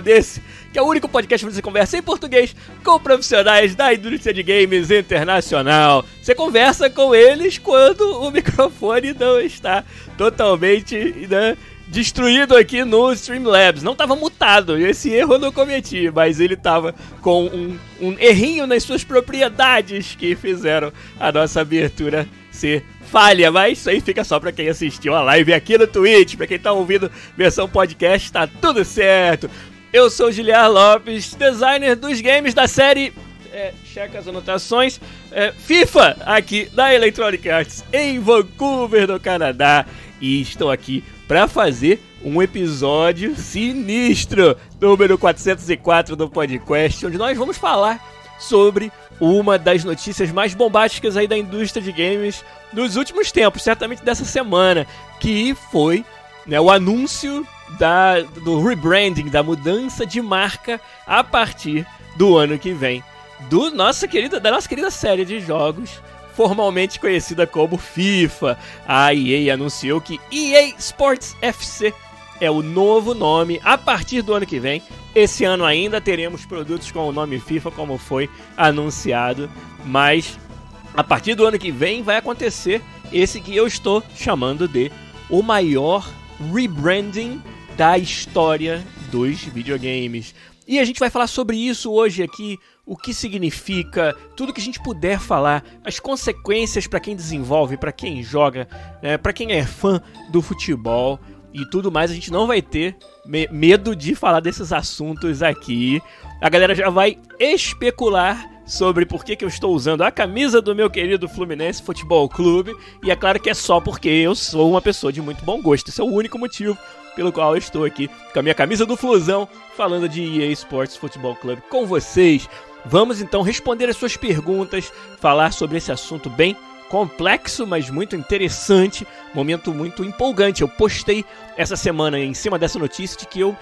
Desse que é o único podcast onde você conversa em português com profissionais da indústria de games internacional. Você conversa com eles quando o microfone não está totalmente né, destruído aqui no Streamlabs. Não estava mutado, esse erro eu não cometi, mas ele estava com um, um errinho nas suas propriedades que fizeram a nossa abertura ser falha, mas isso aí fica só pra quem assistiu a live aqui no Twitch, pra quem tá ouvindo versão podcast, tá tudo certo. Eu sou Giliar Lopes, designer dos games da série é, checa as anotações. É, FIFA, aqui da Electronic Arts, em Vancouver, no Canadá. E estou aqui para fazer um episódio sinistro, número 404 do podcast, onde nós vamos falar sobre uma das notícias mais bombásticas aí da indústria de games nos últimos tempos, certamente dessa semana, que foi né, o anúncio da, do rebranding, da mudança de marca a partir do ano que vem do nossa querida, da nossa querida série de jogos formalmente conhecida como FIFA. A EA anunciou que EA Sports FC é o novo nome a partir do ano que vem. Esse ano ainda teremos produtos com o nome FIFA, como foi anunciado, mas a partir do ano que vem vai acontecer esse que eu estou chamando de o maior rebranding da história dos videogames. E a gente vai falar sobre isso hoje aqui o que significa, tudo que a gente puder falar, as consequências para quem desenvolve, para quem joga, né, para quem é fã do futebol e tudo mais. A gente não vai ter me medo de falar desses assuntos aqui. A galera já vai especular sobre por que, que eu estou usando a camisa do meu querido Fluminense Futebol Clube. E é claro que é só porque eu sou uma pessoa de muito bom gosto. Esse é o único motivo pelo qual eu estou aqui com a minha camisa do Flusão, falando de EA Sports Futebol Clube com vocês. Vamos então responder as suas perguntas, falar sobre esse assunto bem complexo, mas muito interessante, momento muito empolgante. Eu postei essa semana em cima dessa notícia de que eu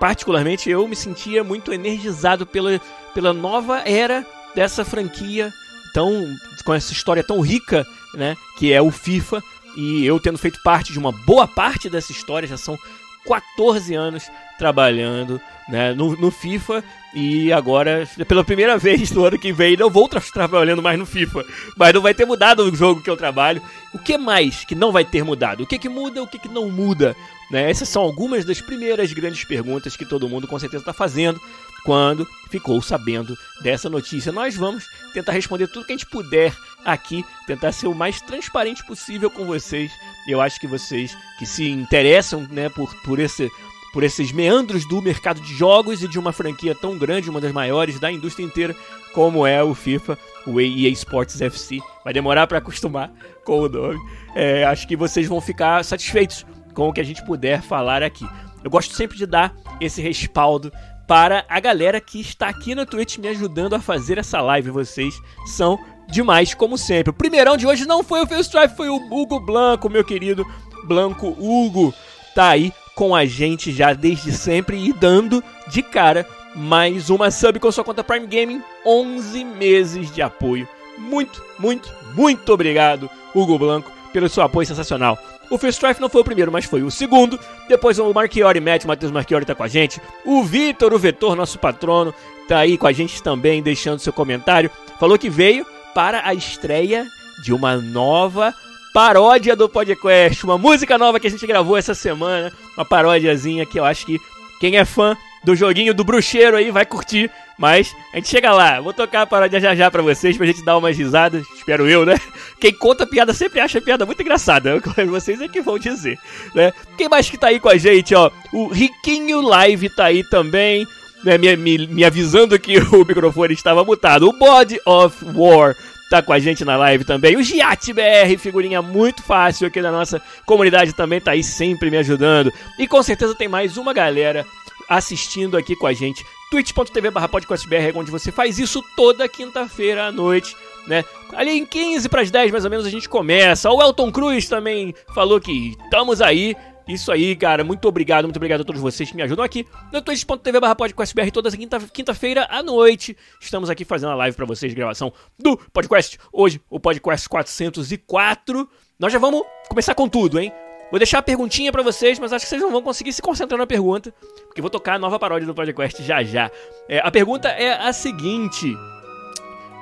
particularmente eu me sentia muito energizado pela, pela nova era dessa franquia tão com essa história tão rica, né, que é o FIFA, e eu tendo feito parte de uma boa parte dessa história, já são 14 anos trabalhando né, no, no, FIFA e agora, pela primeira vez no ano que vem, não vou trabalhando mais no FIFA, mas não vai ter mudado o jogo que eu trabalho. O que mais que não vai ter mudado? O que, que muda, o que, que não muda? Né? Essas são algumas das primeiras grandes perguntas que todo mundo com certeza está fazendo quando ficou sabendo dessa notícia. Nós vamos tentar responder tudo que a gente puder aqui, tentar ser o mais transparente possível com vocês. Eu acho que vocês que se interessam né, por, por esse por esses meandros do mercado de jogos e de uma franquia tão grande, uma das maiores da indústria inteira, como é o FIFA, o EA Sports FC. Vai demorar para acostumar com o nome. É, acho que vocês vão ficar satisfeitos com o que a gente puder falar aqui. Eu gosto sempre de dar esse respaldo para a galera que está aqui no Twitch me ajudando a fazer essa live. Vocês são demais, como sempre. O primeirão de hoje não foi o Phil Strife, foi o Hugo Blanco, meu querido Blanco Hugo. Tá aí com a gente já desde sempre e dando de cara mais uma sub com sua conta Prime Gaming, 11 meses de apoio. Muito, muito, muito obrigado, Hugo Blanco, pelo seu apoio sensacional. O First Strife não foi o primeiro, mas foi o segundo. Depois o Marchiori Matt, o Matheus Marchiori tá com a gente. O Vitor, o Vetor, nosso patrono, tá aí com a gente também, deixando seu comentário. Falou que veio para a estreia de uma nova paródia do podcast, uma música nova que a gente gravou essa semana, uma paródiazinha que eu acho que quem é fã do joguinho do bruxeiro aí, vai curtir. Mas a gente chega lá, vou tocar a paródia já já pra vocês, pra gente dar umas risadas, espero eu, né? Quem conta piada sempre acha piada muito engraçada, vocês é que vão dizer, né? Quem mais que tá aí com a gente, ó? O Riquinho Live tá aí também, né? Me, me, me avisando que o microfone estava mutado. O Body of War tá com a gente na live também. O Giat BR, figurinha muito fácil aqui da nossa comunidade também tá aí sempre me ajudando. E com certeza tem mais uma galera assistindo aqui com a gente. twitch.tv barra podcastbr, onde você faz isso toda quinta-feira à noite. Né? Ali em 15 para as 10 mais ou menos a gente começa. O Elton Cruz também falou que estamos aí. Isso aí, cara. Muito obrigado, muito obrigado a todos vocês que me ajudam aqui no twitch.tv barra podcastbr toda quinta-feira quinta à noite. Estamos aqui fazendo a live para vocês gravação do podcast. Hoje, o podcast 404. Nós já vamos começar com tudo, hein? Vou deixar a perguntinha para vocês, mas acho que vocês não vão conseguir se concentrar na pergunta, porque vou tocar a nova paródia do podcast já já. É, a pergunta é a seguinte,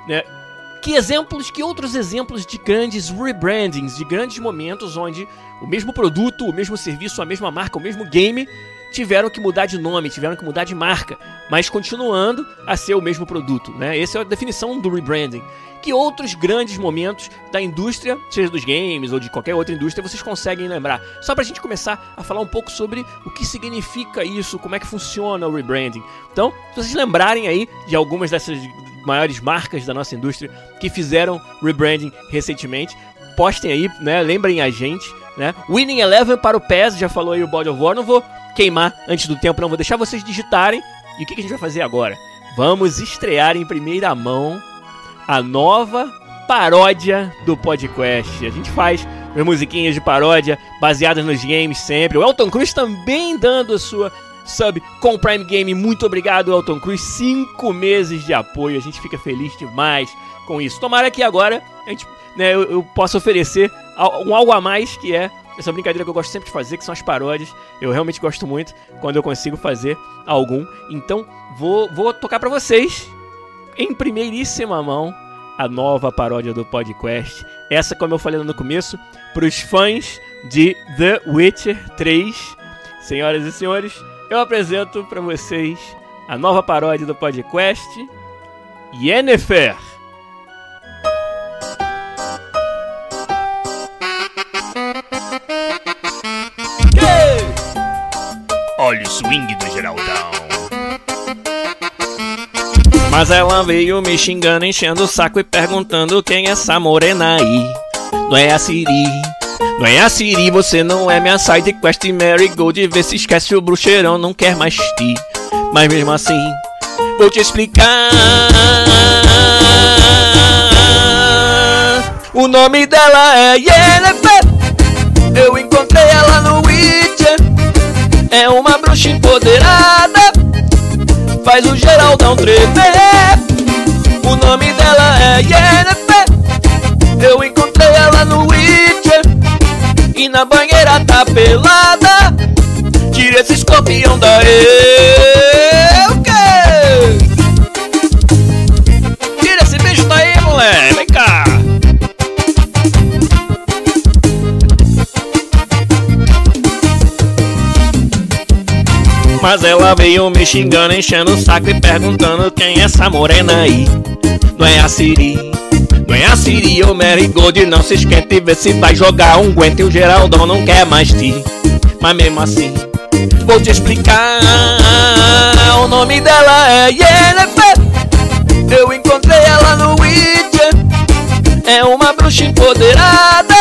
né? Que exemplos, que outros exemplos de grandes rebrandings, de grandes momentos onde o mesmo produto, o mesmo serviço, a mesma marca, o mesmo game tiveram que mudar de nome, tiveram que mudar de marca, mas continuando a ser o mesmo produto, né? Essa é a definição do rebranding. Que outros grandes momentos da indústria, seja dos games ou de qualquer outra indústria, vocês conseguem lembrar? Só pra gente começar a falar um pouco sobre o que significa isso, como é que funciona o rebranding. Então, se vocês lembrarem aí de algumas dessas maiores marcas da nossa indústria que fizeram rebranding recentemente, postem aí, né? Lembrem a gente, né? Winning Eleven para o PES, já falou aí o Body of War, não vou queimar antes do tempo, não vou deixar vocês digitarem. E o que a gente vai fazer agora? Vamos estrear em primeira mão a nova paródia do podcast. A gente faz as musiquinhas de paródia baseadas nos games sempre. O Elton Cruz também dando a sua sub com o Prime Game. Muito obrigado, Elton Cruz. Cinco meses de apoio. A gente fica feliz demais com isso. Tomara que agora a gente, né, eu, eu possa oferecer um algo a mais que é essa brincadeira que eu gosto sempre de fazer, que são as paródias. Eu realmente gosto muito quando eu consigo fazer algum. Então, vou, vou tocar para vocês, em primeiríssima mão, a nova paródia do podcast. Essa, como eu falei no começo, para os fãs de The Witcher 3. Senhoras e senhores, eu apresento para vocês a nova paródia do podcast, Yennefer. Olha o swing do Geraldão. Mas ela veio me xingando, enchendo o saco e perguntando quem é essa morena aí. Não é a Siri, não é a Siri, você não é minha side quest Mary Gold. Vê se esquece o bruxeirão, não quer mais ti. Mas mesmo assim, vou te explicar. O nome dela é Yennefer. Eu encontrei ela no Witcher. É uma bruxa empoderada Faz o Geraldão tremer. O nome dela é Yennefer Eu encontrei ela no Witcher. E na banheira tá pelada. Tira esse escorpião daí Mas ela veio me xingando, enchendo o saco e perguntando quem é essa morena aí. Não é a Siri, não é a Siri ou Mary Gold, não se esquente, vê se vai jogar um guente e o Geraldão não quer mais ti. Mas mesmo assim, vou te explicar. O nome dela é Yennefer. Eu encontrei ela no Witcher. É uma bruxa empoderada.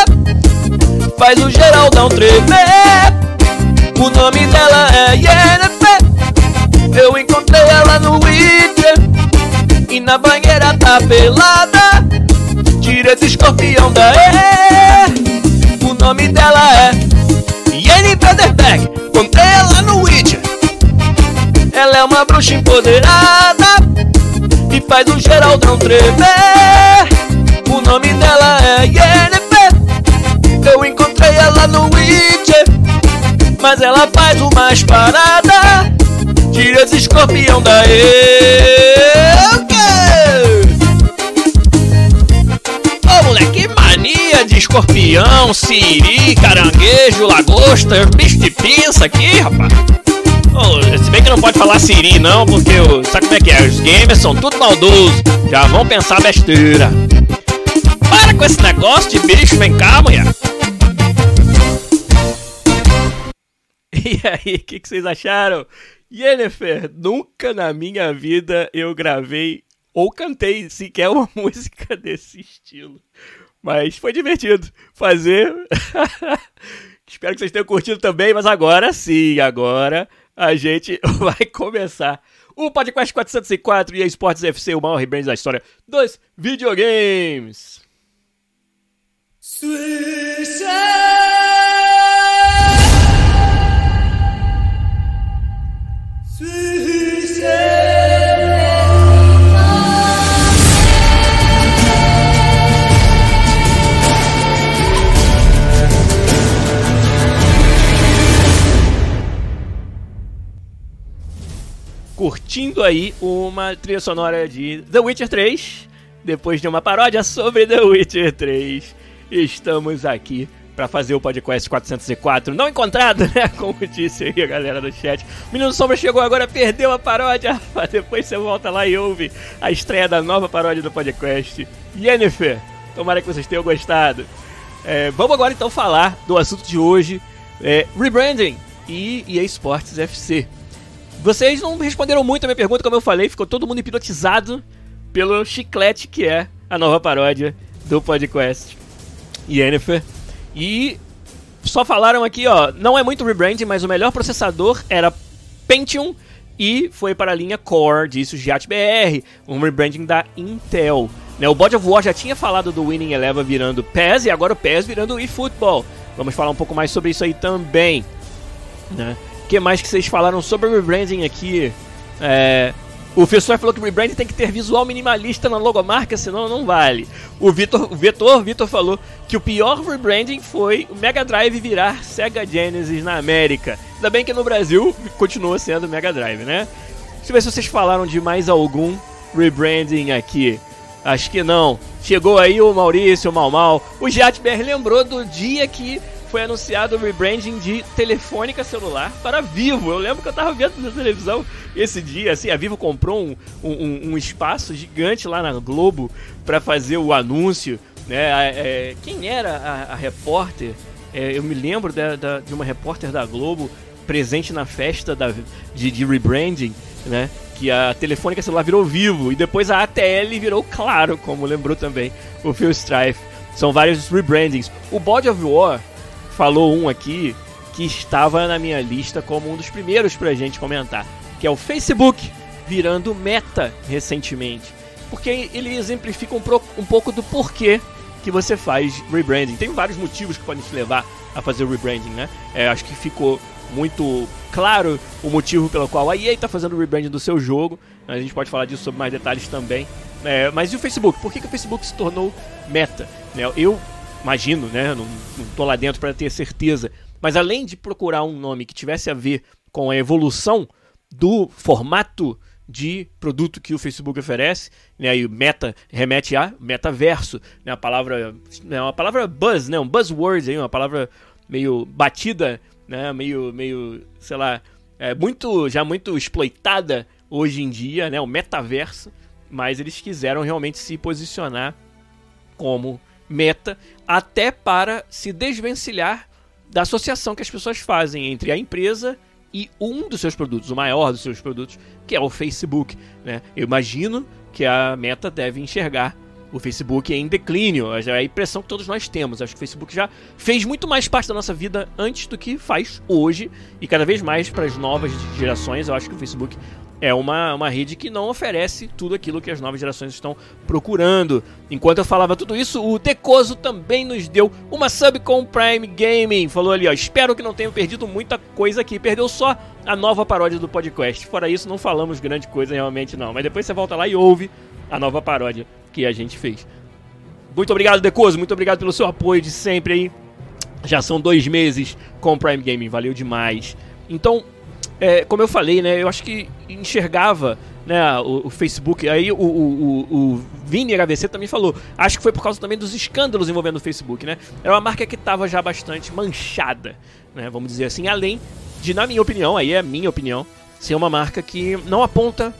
Faz o Geraldão tremer. O nome dela é Yennefer. Eu encontrei ela no Witcher E na banheira tá pelada. Tira esse escorpião daí O nome dela é Yennefer Derberg Encontrei ela no Witcher Ela é uma bruxa empoderada. E faz o Geraldão tremer. O nome dela é Yennefer ela faz umas paradas Tira esse escorpião daí Ô oh, moleque, mania de escorpião, siri, caranguejo, lagosta, bicho de pinça aqui, rapaz Oh, se bem que não pode falar Siri não, porque o, sabe como é que é? Os gamers são tudo maldosos, já vão pensar besteira. Para com esse negócio de bicho, vem cá, mulher. E aí, o que, que vocês acharam? Yennefer, nunca na minha vida eu gravei ou cantei sequer uma música desse estilo. Mas foi divertido fazer. Espero que vocês tenham curtido também, mas agora sim, agora a gente vai começar o Podcast 404 e a Esportes FC, o maior rebrand da história dos videogames. Curtindo aí uma trilha sonora de The Witcher 3, depois de uma paródia sobre The Witcher 3, estamos aqui para fazer o podcast 404 não encontrado, né? Como disse aí a galera do chat. Menino Sombra chegou agora, perdeu a paródia. Depois você volta lá e ouve a estreia da nova paródia do podcast. Yennefer, tomara que vocês tenham gostado. É, vamos agora então falar do assunto de hoje: é, rebranding e EA Sports FC. Vocês não responderam muito a minha pergunta, como eu falei, ficou todo mundo hipnotizado pelo chiclete que é a nova paródia do podcast Yennefer. E só falaram aqui, ó, não é muito rebranding, mas o melhor processador era Pentium e foi para a linha Core, disse o Giat BR, um rebranding da Intel. Né, o Body of War já tinha falado do Winning Eleven virando PES e agora o PES virando eFootball. Vamos falar um pouco mais sobre isso aí também. Né? Que mais que vocês falaram sobre o rebranding aqui? É, o Fessor falou que o rebranding tem que ter visual minimalista na logomarca, senão não vale. O Vitor, o Vitor, Vitor falou que o pior rebranding foi o Mega Drive virar Sega Genesis na América. Ainda bem que no Brasil continua sendo Mega Drive, né? Deixa eu ver se vocês falaram de mais algum rebranding aqui. Acho que não. Chegou aí o Maurício, o Mal Mal. O Jatber lembrou do dia que foi anunciado o rebranding de telefônica celular para Vivo. Eu lembro que eu tava vendo na televisão esse dia, assim, a Vivo comprou um, um, um espaço gigante lá na Globo para fazer o anúncio, né? É, quem era a, a repórter? É, eu me lembro da, da, de uma repórter da Globo presente na festa da, de, de rebranding, né? Que a telefônica celular virou Vivo e depois a ATL virou Claro, como lembrou também o Phil Strife. São vários rebrandings. O Body of War falou um aqui que estava na minha lista como um dos primeiros pra gente comentar, que é o Facebook virando meta recentemente. Porque ele exemplifica um, pro, um pouco do porquê que você faz rebranding. Tem vários motivos que podem te levar a fazer o rebranding, né? É, acho que ficou muito claro o motivo pelo qual a EA está fazendo o rebranding do seu jogo. A gente pode falar disso sobre mais detalhes também. É, mas e o Facebook? Por que, que o Facebook se tornou meta? Né, eu imagino, né? Não, não tô lá dentro para ter certeza. Mas além de procurar um nome que tivesse a ver com a evolução do formato de produto que o Facebook oferece, né? E meta remete a metaverso, né? A palavra, né? Uma palavra buzz, né? Um buzzword aí, uma palavra meio batida, né? Meio, meio, sei lá, é muito, já muito exploitada hoje em dia, né? O metaverso, mas eles quiseram realmente se posicionar como meta, até para se desvencilhar da associação que as pessoas fazem entre a empresa e um dos seus produtos, o maior dos seus produtos, que é o Facebook. Né? Eu imagino que a Meta deve enxergar o Facebook em declínio. É a impressão que todos nós temos. Acho que o Facebook já fez muito mais parte da nossa vida antes do que faz hoje. E cada vez mais para as novas gerações, eu acho que o Facebook é uma, uma rede que não oferece tudo aquilo que as novas gerações estão procurando. Enquanto eu falava tudo isso, o Decoso também nos deu uma sub com Prime Gaming. Falou ali, ó, espero que não tenham perdido muita coisa aqui. Perdeu só a nova paródia do podcast. Fora isso, não falamos grande coisa realmente não. Mas depois você volta lá e ouve a nova paródia que a gente fez. Muito obrigado, Decoso. Muito obrigado pelo seu apoio de sempre aí. Já são dois meses com o Prime Gaming. Valeu demais. Então, é, como eu falei, né, eu acho que enxergava né, o, o Facebook, aí o, o, o, Vini HVC também falou, acho que foi por causa também dos escândalos envolvendo o Facebook, né? Era uma marca que estava já bastante manchada, né, vamos dizer assim, além de, na minha opinião, aí é a minha opinião, ser uma marca que não aponta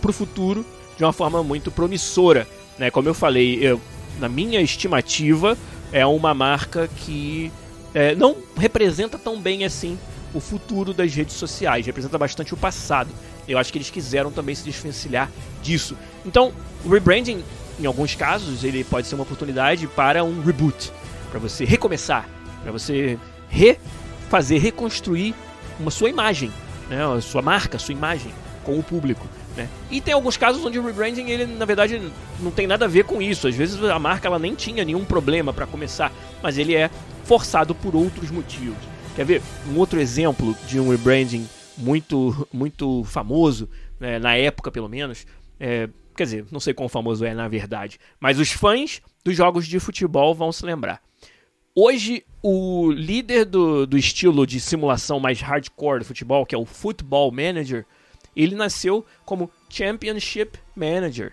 para o futuro de uma forma muito promissora. Né? Como eu falei, eu, na minha estimativa, é uma marca que é, não representa tão bem assim o futuro das redes sociais, representa bastante o passado. Eu acho que eles quiseram também se desvencilhar disso. Então, o rebranding, em alguns casos, ele pode ser uma oportunidade para um reboot, para você recomeçar, para você refazer, reconstruir uma sua imagem, né, a sua marca, a sua imagem com o público. Né? E tem alguns casos onde o rebranding, ele na verdade não tem nada a ver com isso. Às vezes a marca ela nem tinha nenhum problema para começar, mas ele é forçado por outros motivos. Quer ver um outro exemplo de um rebranding muito, muito famoso, né, na época pelo menos? É, quer dizer, não sei quão famoso é na verdade, mas os fãs dos jogos de futebol vão se lembrar. Hoje, o líder do, do estilo de simulação mais hardcore do futebol, que é o Football Manager, ele nasceu como Championship Manager.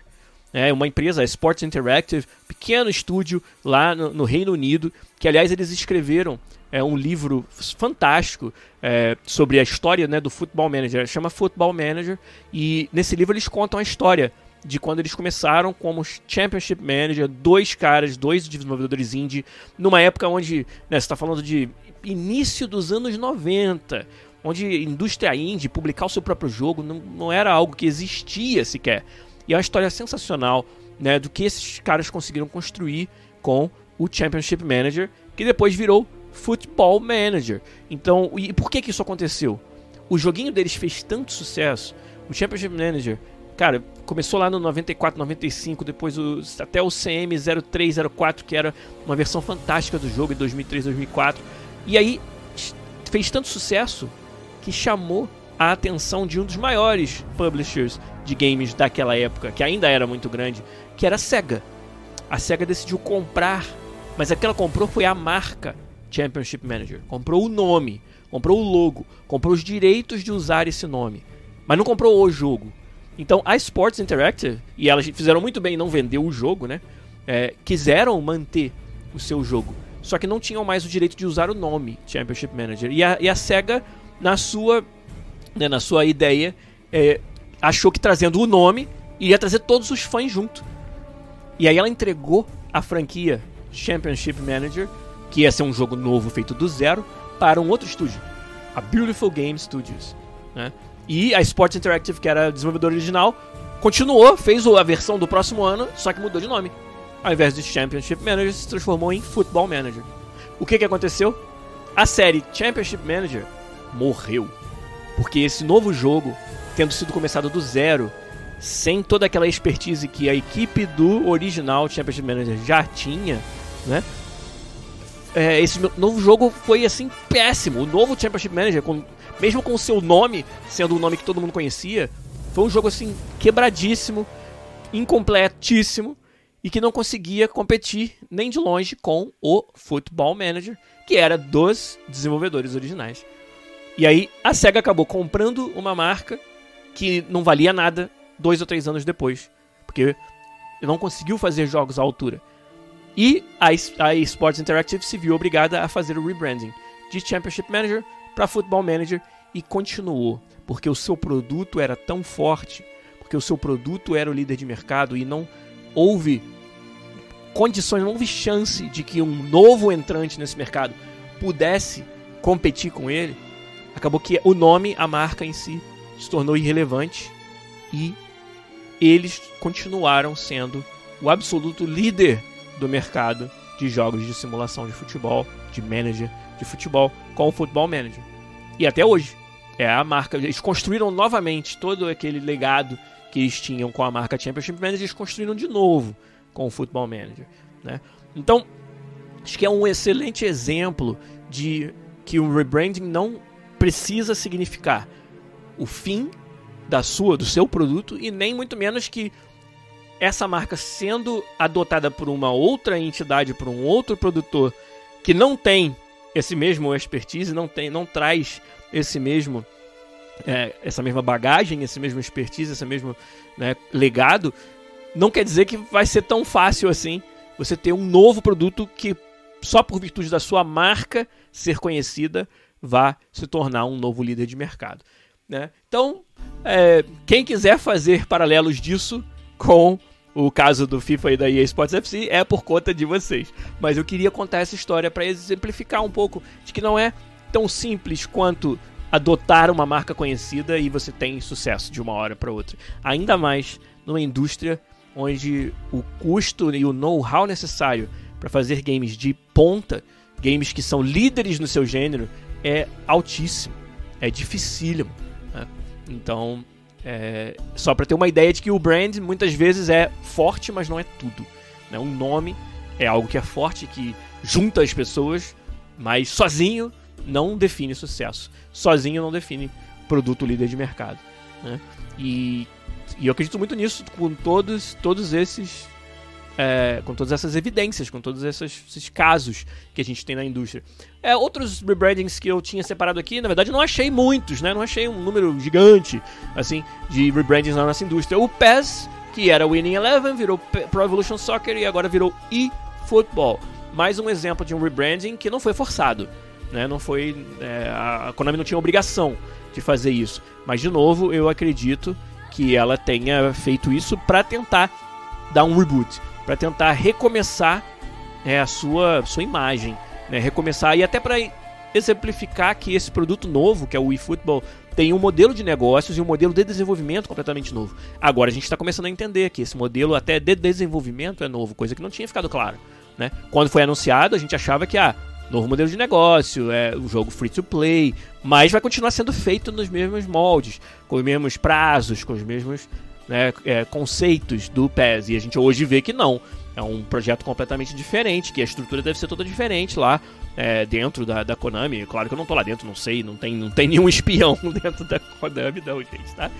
É uma empresa, a Sports Interactive, pequeno estúdio lá no, no Reino Unido, que aliás eles escreveram é, um livro fantástico é, sobre a história né, do Football Manager. Chama Football Manager e nesse livro eles contam a história de quando eles começaram como Championship Manager, dois caras, dois desenvolvedores indie, numa época onde né, você está falando de início dos anos 90, onde indústria indie, publicar o seu próprio jogo, não, não era algo que existia sequer. E é uma história sensacional né, do que esses caras conseguiram construir com o Championship Manager, que depois virou Football Manager. Então, e por que, que isso aconteceu? O joguinho deles fez tanto sucesso, o Championship Manager, cara, começou lá no 94, 95, depois o, até o CM 0304, que era uma versão fantástica do jogo em 2003, 2004. E aí fez tanto sucesso que chamou a atenção de um dos maiores publishers de games daquela época, que ainda era muito grande, que era a Sega. A Sega decidiu comprar, mas a que ela comprou foi a marca Championship Manager. Comprou o nome, comprou o logo, comprou os direitos de usar esse nome, mas não comprou o jogo. Então a Sports Interactive, e elas fizeram muito bem não vender o jogo, né? É, quiseram manter o seu jogo, só que não tinham mais o direito de usar o nome Championship Manager. E a, e a SEGA na sua, né, na sua ideia, é, achou que trazendo o nome iria trazer todos os fãs junto. E aí ela entregou a franquia Championship Manager, que ia ser um jogo novo feito do zero, para um outro estúdio, a Beautiful Game Studios. Né? E a Sports Interactive, que era a desenvolvedora original, continuou, fez a versão do próximo ano, só que mudou de nome. Ao invés de Championship Manager, se transformou em Football Manager. O que, que aconteceu? A série Championship Manager morreu. Porque esse novo jogo, tendo sido começado do zero, sem toda aquela expertise que a equipe do original Championship Manager já tinha, né? É, esse novo jogo foi assim péssimo. O novo Championship Manager, com, mesmo com o seu nome sendo o nome que todo mundo conhecia, foi um jogo assim quebradíssimo, incompletíssimo e que não conseguia competir nem de longe com o Football Manager, que era dos desenvolvedores originais. E aí a SEGA acabou comprando uma marca que não valia nada dois ou três anos depois. Porque não conseguiu fazer jogos à altura. E a, a Sports Interactive se viu obrigada a fazer o rebranding de Championship Manager para Football Manager e continuou. Porque o seu produto era tão forte, porque o seu produto era o líder de mercado e não houve condições, não houve chance de que um novo entrante nesse mercado pudesse competir com ele acabou que o nome, a marca em si, se tornou irrelevante e eles continuaram sendo o absoluto líder do mercado de jogos de simulação de futebol, de manager de futebol, com o Football Manager. E até hoje é a marca. Eles construíram novamente todo aquele legado que eles tinham com a marca Championship Manager, eles construíram de novo com o Football Manager. Né? Então, acho que é um excelente exemplo de que o rebranding não precisa significar o fim da sua, do seu produto e nem muito menos que essa marca sendo adotada por uma outra entidade, por um outro produtor que não tem esse mesmo expertise, não tem, não traz esse mesmo é, essa mesma bagagem, esse mesmo expertise, esse mesmo né, legado, não quer dizer que vai ser tão fácil assim você ter um novo produto que só por virtude da sua marca ser conhecida vá se tornar um novo líder de mercado. Né? Então, é, quem quiser fazer paralelos disso com o caso do FIFA e da EA Sports FC é por conta de vocês. Mas eu queria contar essa história para exemplificar um pouco de que não é tão simples quanto adotar uma marca conhecida e você tem sucesso de uma hora para outra. Ainda mais numa indústria onde o custo e o know-how necessário para fazer games de ponta, games que são líderes no seu gênero, é altíssimo, é dificílimo. Né? Então, é, só para ter uma ideia de que o brand muitas vezes é forte, mas não é tudo. Né? Um nome é algo que é forte, que junta as pessoas, mas sozinho não define sucesso. Sozinho não define produto líder de mercado. Né? E, e eu acredito muito nisso com todos, todos esses é, com todas essas evidências, com todos esses, esses, casos que a gente tem na indústria. É, outros rebrandings que eu tinha separado aqui, na verdade, não achei muitos, né? Não achei um número gigante, assim, de rebrandings na nossa indústria. O PES, que era Winning Eleven, virou Pro Evolution Soccer e agora virou eFootball. Mais um exemplo de um rebranding que não foi forçado, né? Não foi... É, a Konami não tinha obrigação de fazer isso. Mas, de novo, eu acredito que ela tenha feito isso para tentar dar um reboot para tentar recomeçar né, a sua, sua imagem, né, recomeçar e até para exemplificar que esse produto novo, que é o eFootball, tem um modelo de negócios e um modelo de desenvolvimento completamente novo. Agora a gente está começando a entender que esse modelo até de desenvolvimento é novo, coisa que não tinha ficado claro. Né? Quando foi anunciado, a gente achava que ah, novo modelo de negócio, é o jogo free to play, mas vai continuar sendo feito nos mesmos moldes, com os mesmos prazos, com os mesmos né, é, conceitos do PES. E a gente hoje vê que não. É um projeto completamente diferente, que a estrutura deve ser toda diferente lá é, dentro da, da Konami. Claro que eu não tô lá dentro, não sei, não tem, não tem nenhum espião dentro da Konami, não, gente, tá?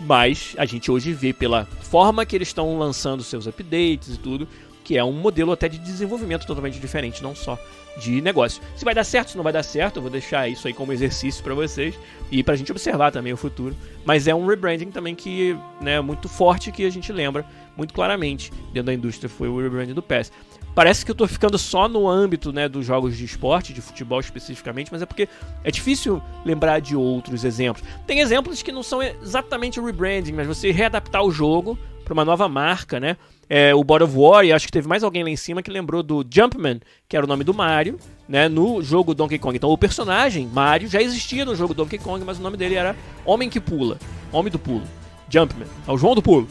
Mas a gente hoje vê pela forma que eles estão lançando seus updates e tudo, que é um modelo até de desenvolvimento totalmente diferente, não só de negócio. Se vai dar certo, se não vai dar certo, eu vou deixar isso aí como exercício para vocês e pra gente observar também o futuro. Mas é um rebranding também que né, é muito forte que a gente lembra muito claramente dentro da indústria foi o rebranding do PES. Parece que eu tô ficando só no âmbito né, dos jogos de esporte, de futebol especificamente, mas é porque é difícil lembrar de outros exemplos. Tem exemplos que não são exatamente o rebranding, mas você readaptar o jogo para uma nova marca, né? É, o God of War, e acho que teve mais alguém lá em cima que lembrou do Jumpman, que era o nome do Mario, né, no jogo Donkey Kong. Então o personagem, Mario, já existia no jogo Donkey Kong, mas o nome dele era Homem que Pula, Homem do Pulo, Jumpman, é o João do Pulo.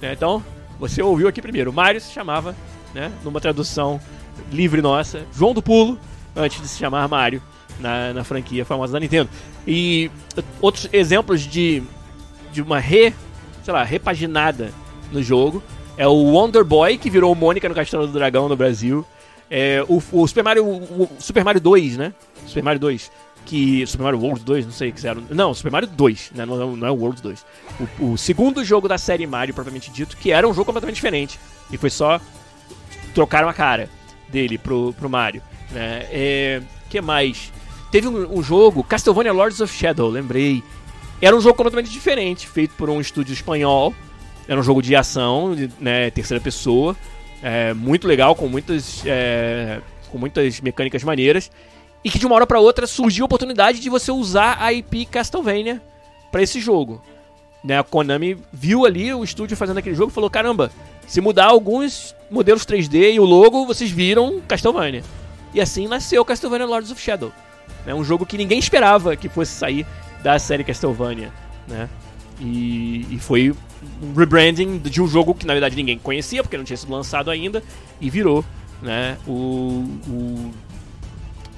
É, então, você ouviu aqui primeiro, Mario se chamava, né, numa tradução livre nossa, João do Pulo, antes de se chamar Mario, na, na franquia famosa da Nintendo. E outros exemplos de, de uma re, sei lá, repaginada no jogo é o Wonder Boy, que virou Mônica no Castelo do Dragão no Brasil. É, o, o, Super Mario. O Super Mario 2, né? Super Mario 2. Que. Super Mario World 2, não sei o que era. Não, Super Mario 2, né? Não, não, é o World 2. O, o, segundo jogo da série Mario, propriamente dito, que era um jogo completamente diferente. E foi só. Trocaram a cara dele pro, pro Mario. Né? É, que mais? Teve um, um jogo, Castlevania Lords of Shadow, lembrei. Era um jogo completamente diferente, feito por um estúdio espanhol era um jogo de ação, né, terceira pessoa, é, muito legal, com muitas, é, com muitas mecânicas maneiras. E que de uma hora para outra surgiu a oportunidade de você usar a IP Castlevania para esse jogo. Né, a Konami viu ali o estúdio fazendo aquele jogo e falou: caramba, se mudar alguns modelos 3D e o logo, vocês viram Castlevania. E assim nasceu Castlevania Lords of Shadow. Né, um jogo que ninguém esperava que fosse sair da série Castlevania. Né? E, e foi um rebranding de um jogo que na verdade ninguém conhecia, porque não tinha sido lançado ainda, e virou, né, o, o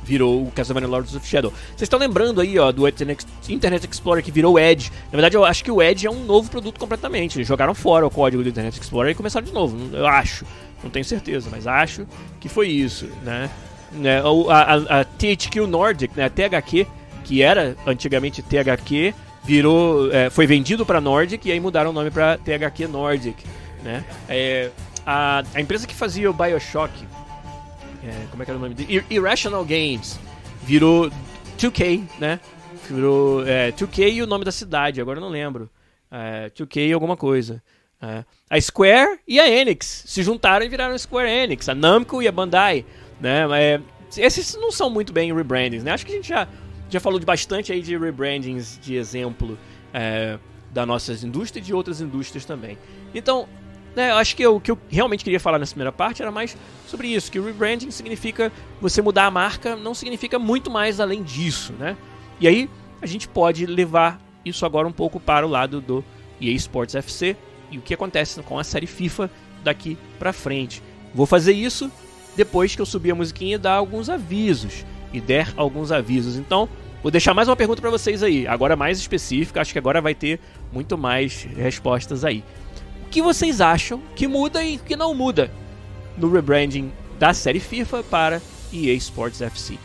virou o Castlevania Lords of Shadow. Vocês estão lembrando aí, ó, do Internet Explorer que virou o Edge. Na verdade, eu acho que o Edge é um novo produto completamente. Eles jogaram fora o código do Internet Explorer e começaram de novo. Eu acho. Não tenho certeza, mas acho que foi isso, né? né a, a, a THQ Nordic, né, a THQ, que era antigamente THQ, virou, é, foi vendido para Nordic e aí mudaram o nome para THQ Nordic, né? É, a, a empresa que fazia o BioShock, é, como é que era o nome dele? Irrational Games, virou 2K, né? Virou é, 2K e o nome da cidade, agora eu não lembro. É, 2K alguma coisa. É. A Square e a Enix se juntaram e viraram Square Enix, a Namco e a Bandai, né? É, esses não são muito bem rebrandings, né? Acho que a gente já já falou de bastante aí de rebrandings de exemplo é, da nossas indústrias e de outras indústrias também. Então, né, acho que o que eu realmente queria falar nessa primeira parte era mais sobre isso, que o rebranding significa você mudar a marca, não significa muito mais além disso, né? E aí a gente pode levar isso agora um pouco para o lado do EA Sports FC e o que acontece com a série FIFA daqui para frente. Vou fazer isso depois que eu subir a musiquinha e dar alguns avisos e der alguns avisos. Então, vou deixar mais uma pergunta para vocês aí, agora mais específica, acho que agora vai ter muito mais respostas aí. O que vocês acham que muda e que não muda no rebranding da série FIFA para EA Sports FC?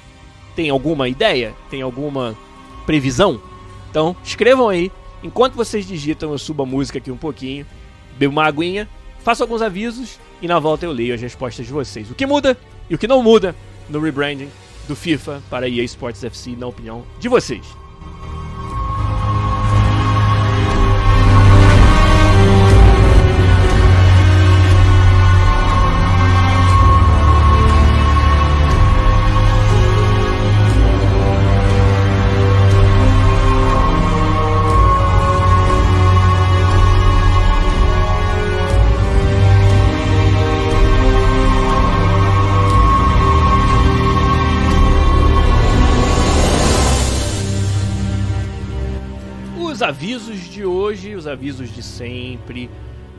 Tem alguma ideia? Tem alguma previsão? Então, escrevam aí. Enquanto vocês digitam, eu subo a música aqui um pouquinho, bebo uma aguinha, faço alguns avisos e na volta eu leio as respostas de vocês. O que muda e o que não muda no rebranding do FIFA para EA Sports FC, na opinião de vocês. Avisos de sempre.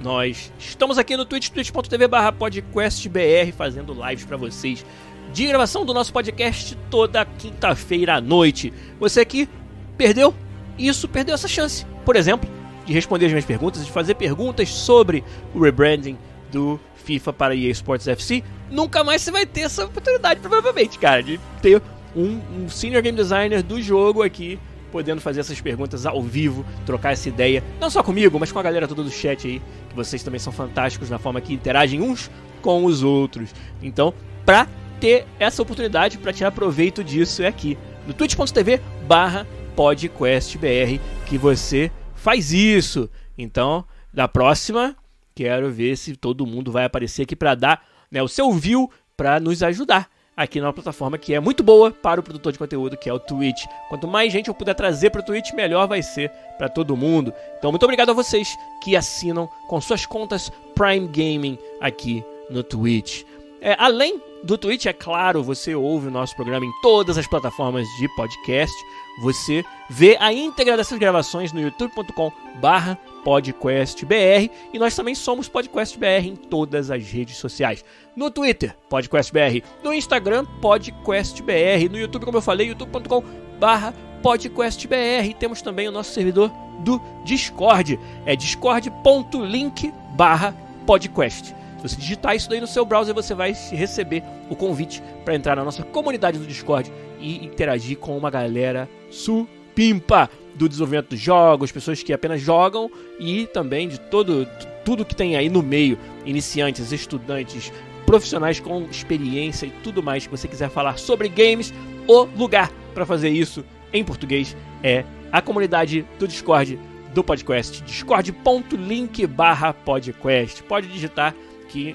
Nós estamos aqui no Twitch, twitch.tv podcastbr, fazendo lives para vocês de gravação do nosso podcast toda quinta-feira à noite. Você que perdeu isso, perdeu essa chance, por exemplo, de responder as minhas perguntas, de fazer perguntas sobre o rebranding do FIFA para EA Sports FC, nunca mais você vai ter essa oportunidade, provavelmente, cara, de ter um, um senior game designer do jogo aqui podendo fazer essas perguntas ao vivo, trocar essa ideia, não só comigo, mas com a galera toda do chat aí, que vocês também são fantásticos na forma que interagem uns com os outros. Então, pra ter essa oportunidade, para tirar proveito disso, é aqui, no twitch.tv barra podcastbr, que você faz isso. Então, da próxima, quero ver se todo mundo vai aparecer aqui para dar né, o seu view para nos ajudar aqui numa plataforma que é muito boa para o produtor de conteúdo, que é o Twitch. Quanto mais gente eu puder trazer para o Twitch, melhor vai ser para todo mundo. Então, muito obrigado a vocês que assinam com suas contas Prime Gaming aqui no Twitch. É, além do Twitch, é claro, você ouve o nosso programa em todas as plataformas de podcast. Você vê a íntegra dessas gravações no youtube.com barra podcastbr e nós também somos podcastbr em todas as redes sociais. No Twitter, podcastbr, no Instagram, podcastbr, no YouTube, como eu falei, youtube.com barra podcastbr. Temos também o nosso servidor do Discord, é discord.link barra podcast. Se você digitar isso daí no seu browser, você vai receber o convite para entrar na nossa comunidade do Discord e interagir com uma galera supimpa do desenvolvimento dos jogos, pessoas que apenas jogam e também de todo tudo que tem aí no meio, iniciantes, estudantes, profissionais com experiência e tudo mais que você quiser falar sobre games, o lugar para fazer isso em português é a comunidade do Discord do podcast, discord.link barra podcast. Pode digitar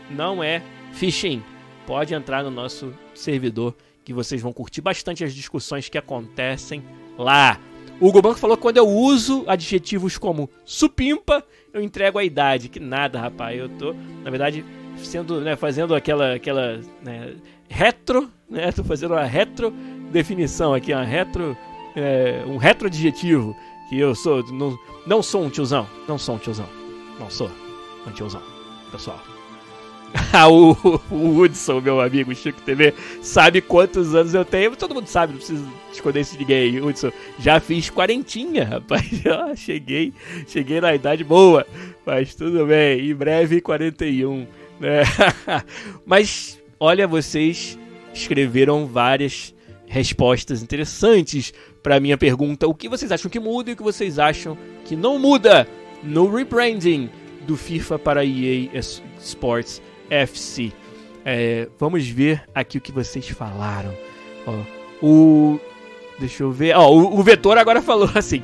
não é phishing. Pode entrar no nosso servidor que vocês vão curtir bastante as discussões que acontecem lá. O Hugo Banco falou que quando eu uso adjetivos como supimpa, eu entrego a idade. Que nada, rapaz. Eu tô, na verdade, sendo, né, fazendo aquela, aquela né, retro, né? Tô fazendo uma retro definição aqui, uma retro, é, um retro adjetivo. Que eu sou, não, não sou um tiozão. Não sou um tiozão. Não sou um tiozão, pessoal. Ah, o, o Hudson, meu amigo Chico TV, sabe quantos anos eu tenho. Todo mundo sabe, não preciso esconder isso de ninguém. Hudson, já fiz quarentinha, rapaz. Cheguei, cheguei na idade boa. Mas tudo bem, em breve 41. Né? Mas, olha, vocês escreveram várias respostas interessantes para minha pergunta. O que vocês acham que muda e o que vocês acham que não muda no rebranding do FIFA para EA Sports FC. É, vamos ver aqui o que vocês falaram. Ó, o. Deixa eu ver. Ó, o, o Vetor agora falou assim.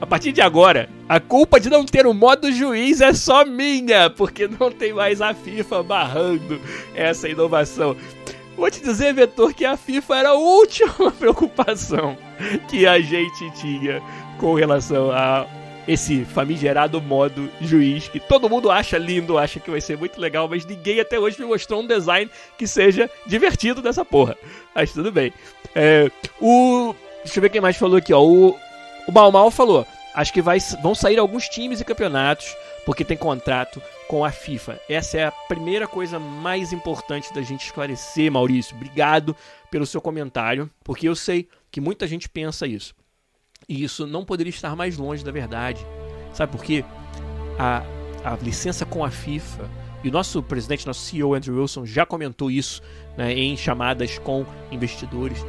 A partir de agora, a culpa de não ter o modo juiz é só minha, porque não tem mais a FIFA barrando essa inovação. Vou te dizer, Vetor, que a FIFA era a última preocupação que a gente tinha com relação a esse famigerado modo juiz que todo mundo acha lindo, acha que vai ser muito legal, mas ninguém até hoje me mostrou um design que seja divertido dessa porra. Mas tudo bem. É, o. Deixa eu ver quem mais falou aqui, ó. O, o Mal falou. Acho que vai, vão sair alguns times e campeonatos porque tem contrato com a FIFA. Essa é a primeira coisa mais importante da gente esclarecer, Maurício. Obrigado pelo seu comentário, porque eu sei que muita gente pensa isso. E isso não poderia estar mais longe da verdade. Sabe por quê? A, a licença com a FIFA, e o nosso presidente, nosso CEO Andrew Wilson, já comentou isso né, em chamadas com investidores.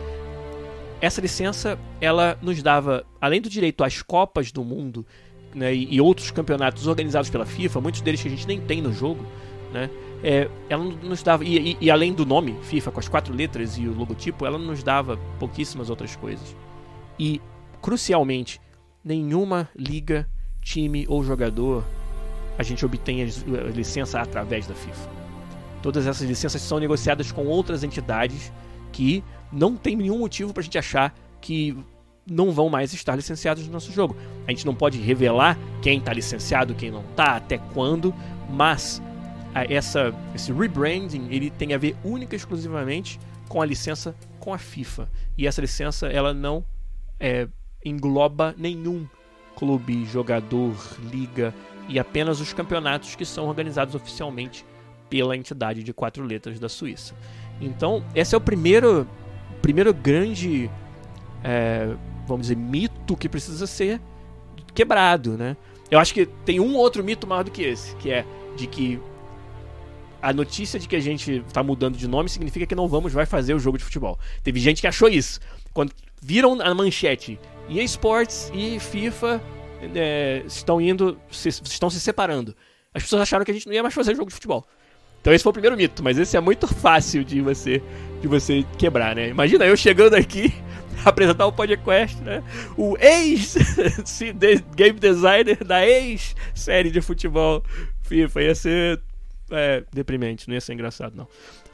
Essa licença, ela nos dava, além do direito às Copas do Mundo né, e, e, outros campeonatos organizados pela FIFA, muitos deles que a gente nem tem no jogo, né, é, ela nos dava, e, e, e além do nome FIFA, com as quatro letras e o logotipo, ela nos dava pouquíssimas outras coisas. E crucialmente, nenhuma liga, time ou jogador a gente obtém a licença através da FIFA. Todas essas licenças são negociadas com outras entidades que não tem nenhum motivo para a gente achar que não vão mais estar licenciados no nosso jogo. A gente não pode revelar quem está licenciado, quem não está, até quando, mas essa, esse rebranding ele tem a ver única e exclusivamente com a licença com a FIFA. E essa licença ela não é, engloba nenhum clube, jogador, liga e apenas os campeonatos que são organizados oficialmente pela entidade de quatro letras da Suíça. Então, esse é o primeiro, primeiro grande, é, vamos dizer, mito que precisa ser quebrado, né? Eu acho que tem um outro mito maior do que esse, que é de que a notícia de que a gente está mudando de nome significa que não vamos vai fazer o jogo de futebol. Teve gente que achou isso. Quando viram a manchete EA Sports e FIFA é, estão indo, se, estão se separando. As pessoas acharam que a gente não ia mais fazer jogo de futebol. Então esse foi o primeiro mito, mas esse é muito fácil de você de você quebrar, né? Imagina eu chegando aqui apresentar o podcast, né? O ex game designer da ex série de futebol FIFA ia ser é, deprimente, não ia ser engraçado não.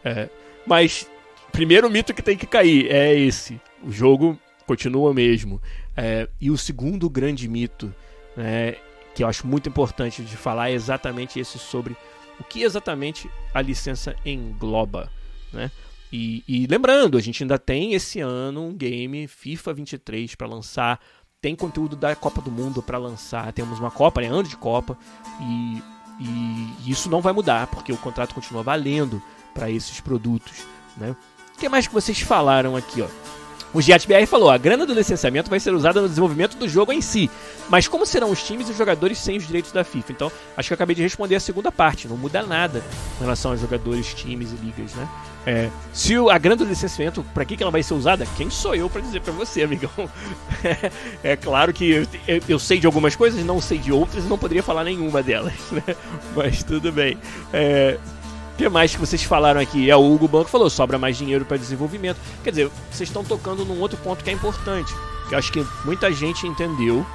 É, mas primeiro mito que tem que cair é esse: o jogo continua mesmo. É, e o segundo grande mito, né, que eu acho muito importante de falar, é exatamente esse sobre o que exatamente a licença engloba. Né? E, e lembrando, a gente ainda tem esse ano um game FIFA 23 para lançar, tem conteúdo da Copa do Mundo para lançar, temos uma Copa, né, ano de Copa, e, e isso não vai mudar, porque o contrato continua valendo para esses produtos. Né? O que mais que vocês falaram aqui? Ó? O GiatBR falou: a grana do licenciamento vai ser usada no desenvolvimento do jogo em si. Mas como serão os times e os jogadores sem os direitos da FIFA? Então, acho que eu acabei de responder a segunda parte. Não muda nada em relação aos jogadores, times e ligas, né? É, se a grana do licenciamento, para que, que ela vai ser usada? Quem sou eu para dizer para você, amigão? é, claro que eu, eu, sei de algumas coisas, não sei de outras e não poderia falar nenhuma delas, né? Mas tudo bem. É, que mais que vocês falaram aqui? É o Hugo Banco falou, sobra mais dinheiro para desenvolvimento. Quer dizer, vocês estão tocando num outro ponto que é importante. Que eu acho que muita gente entendeu,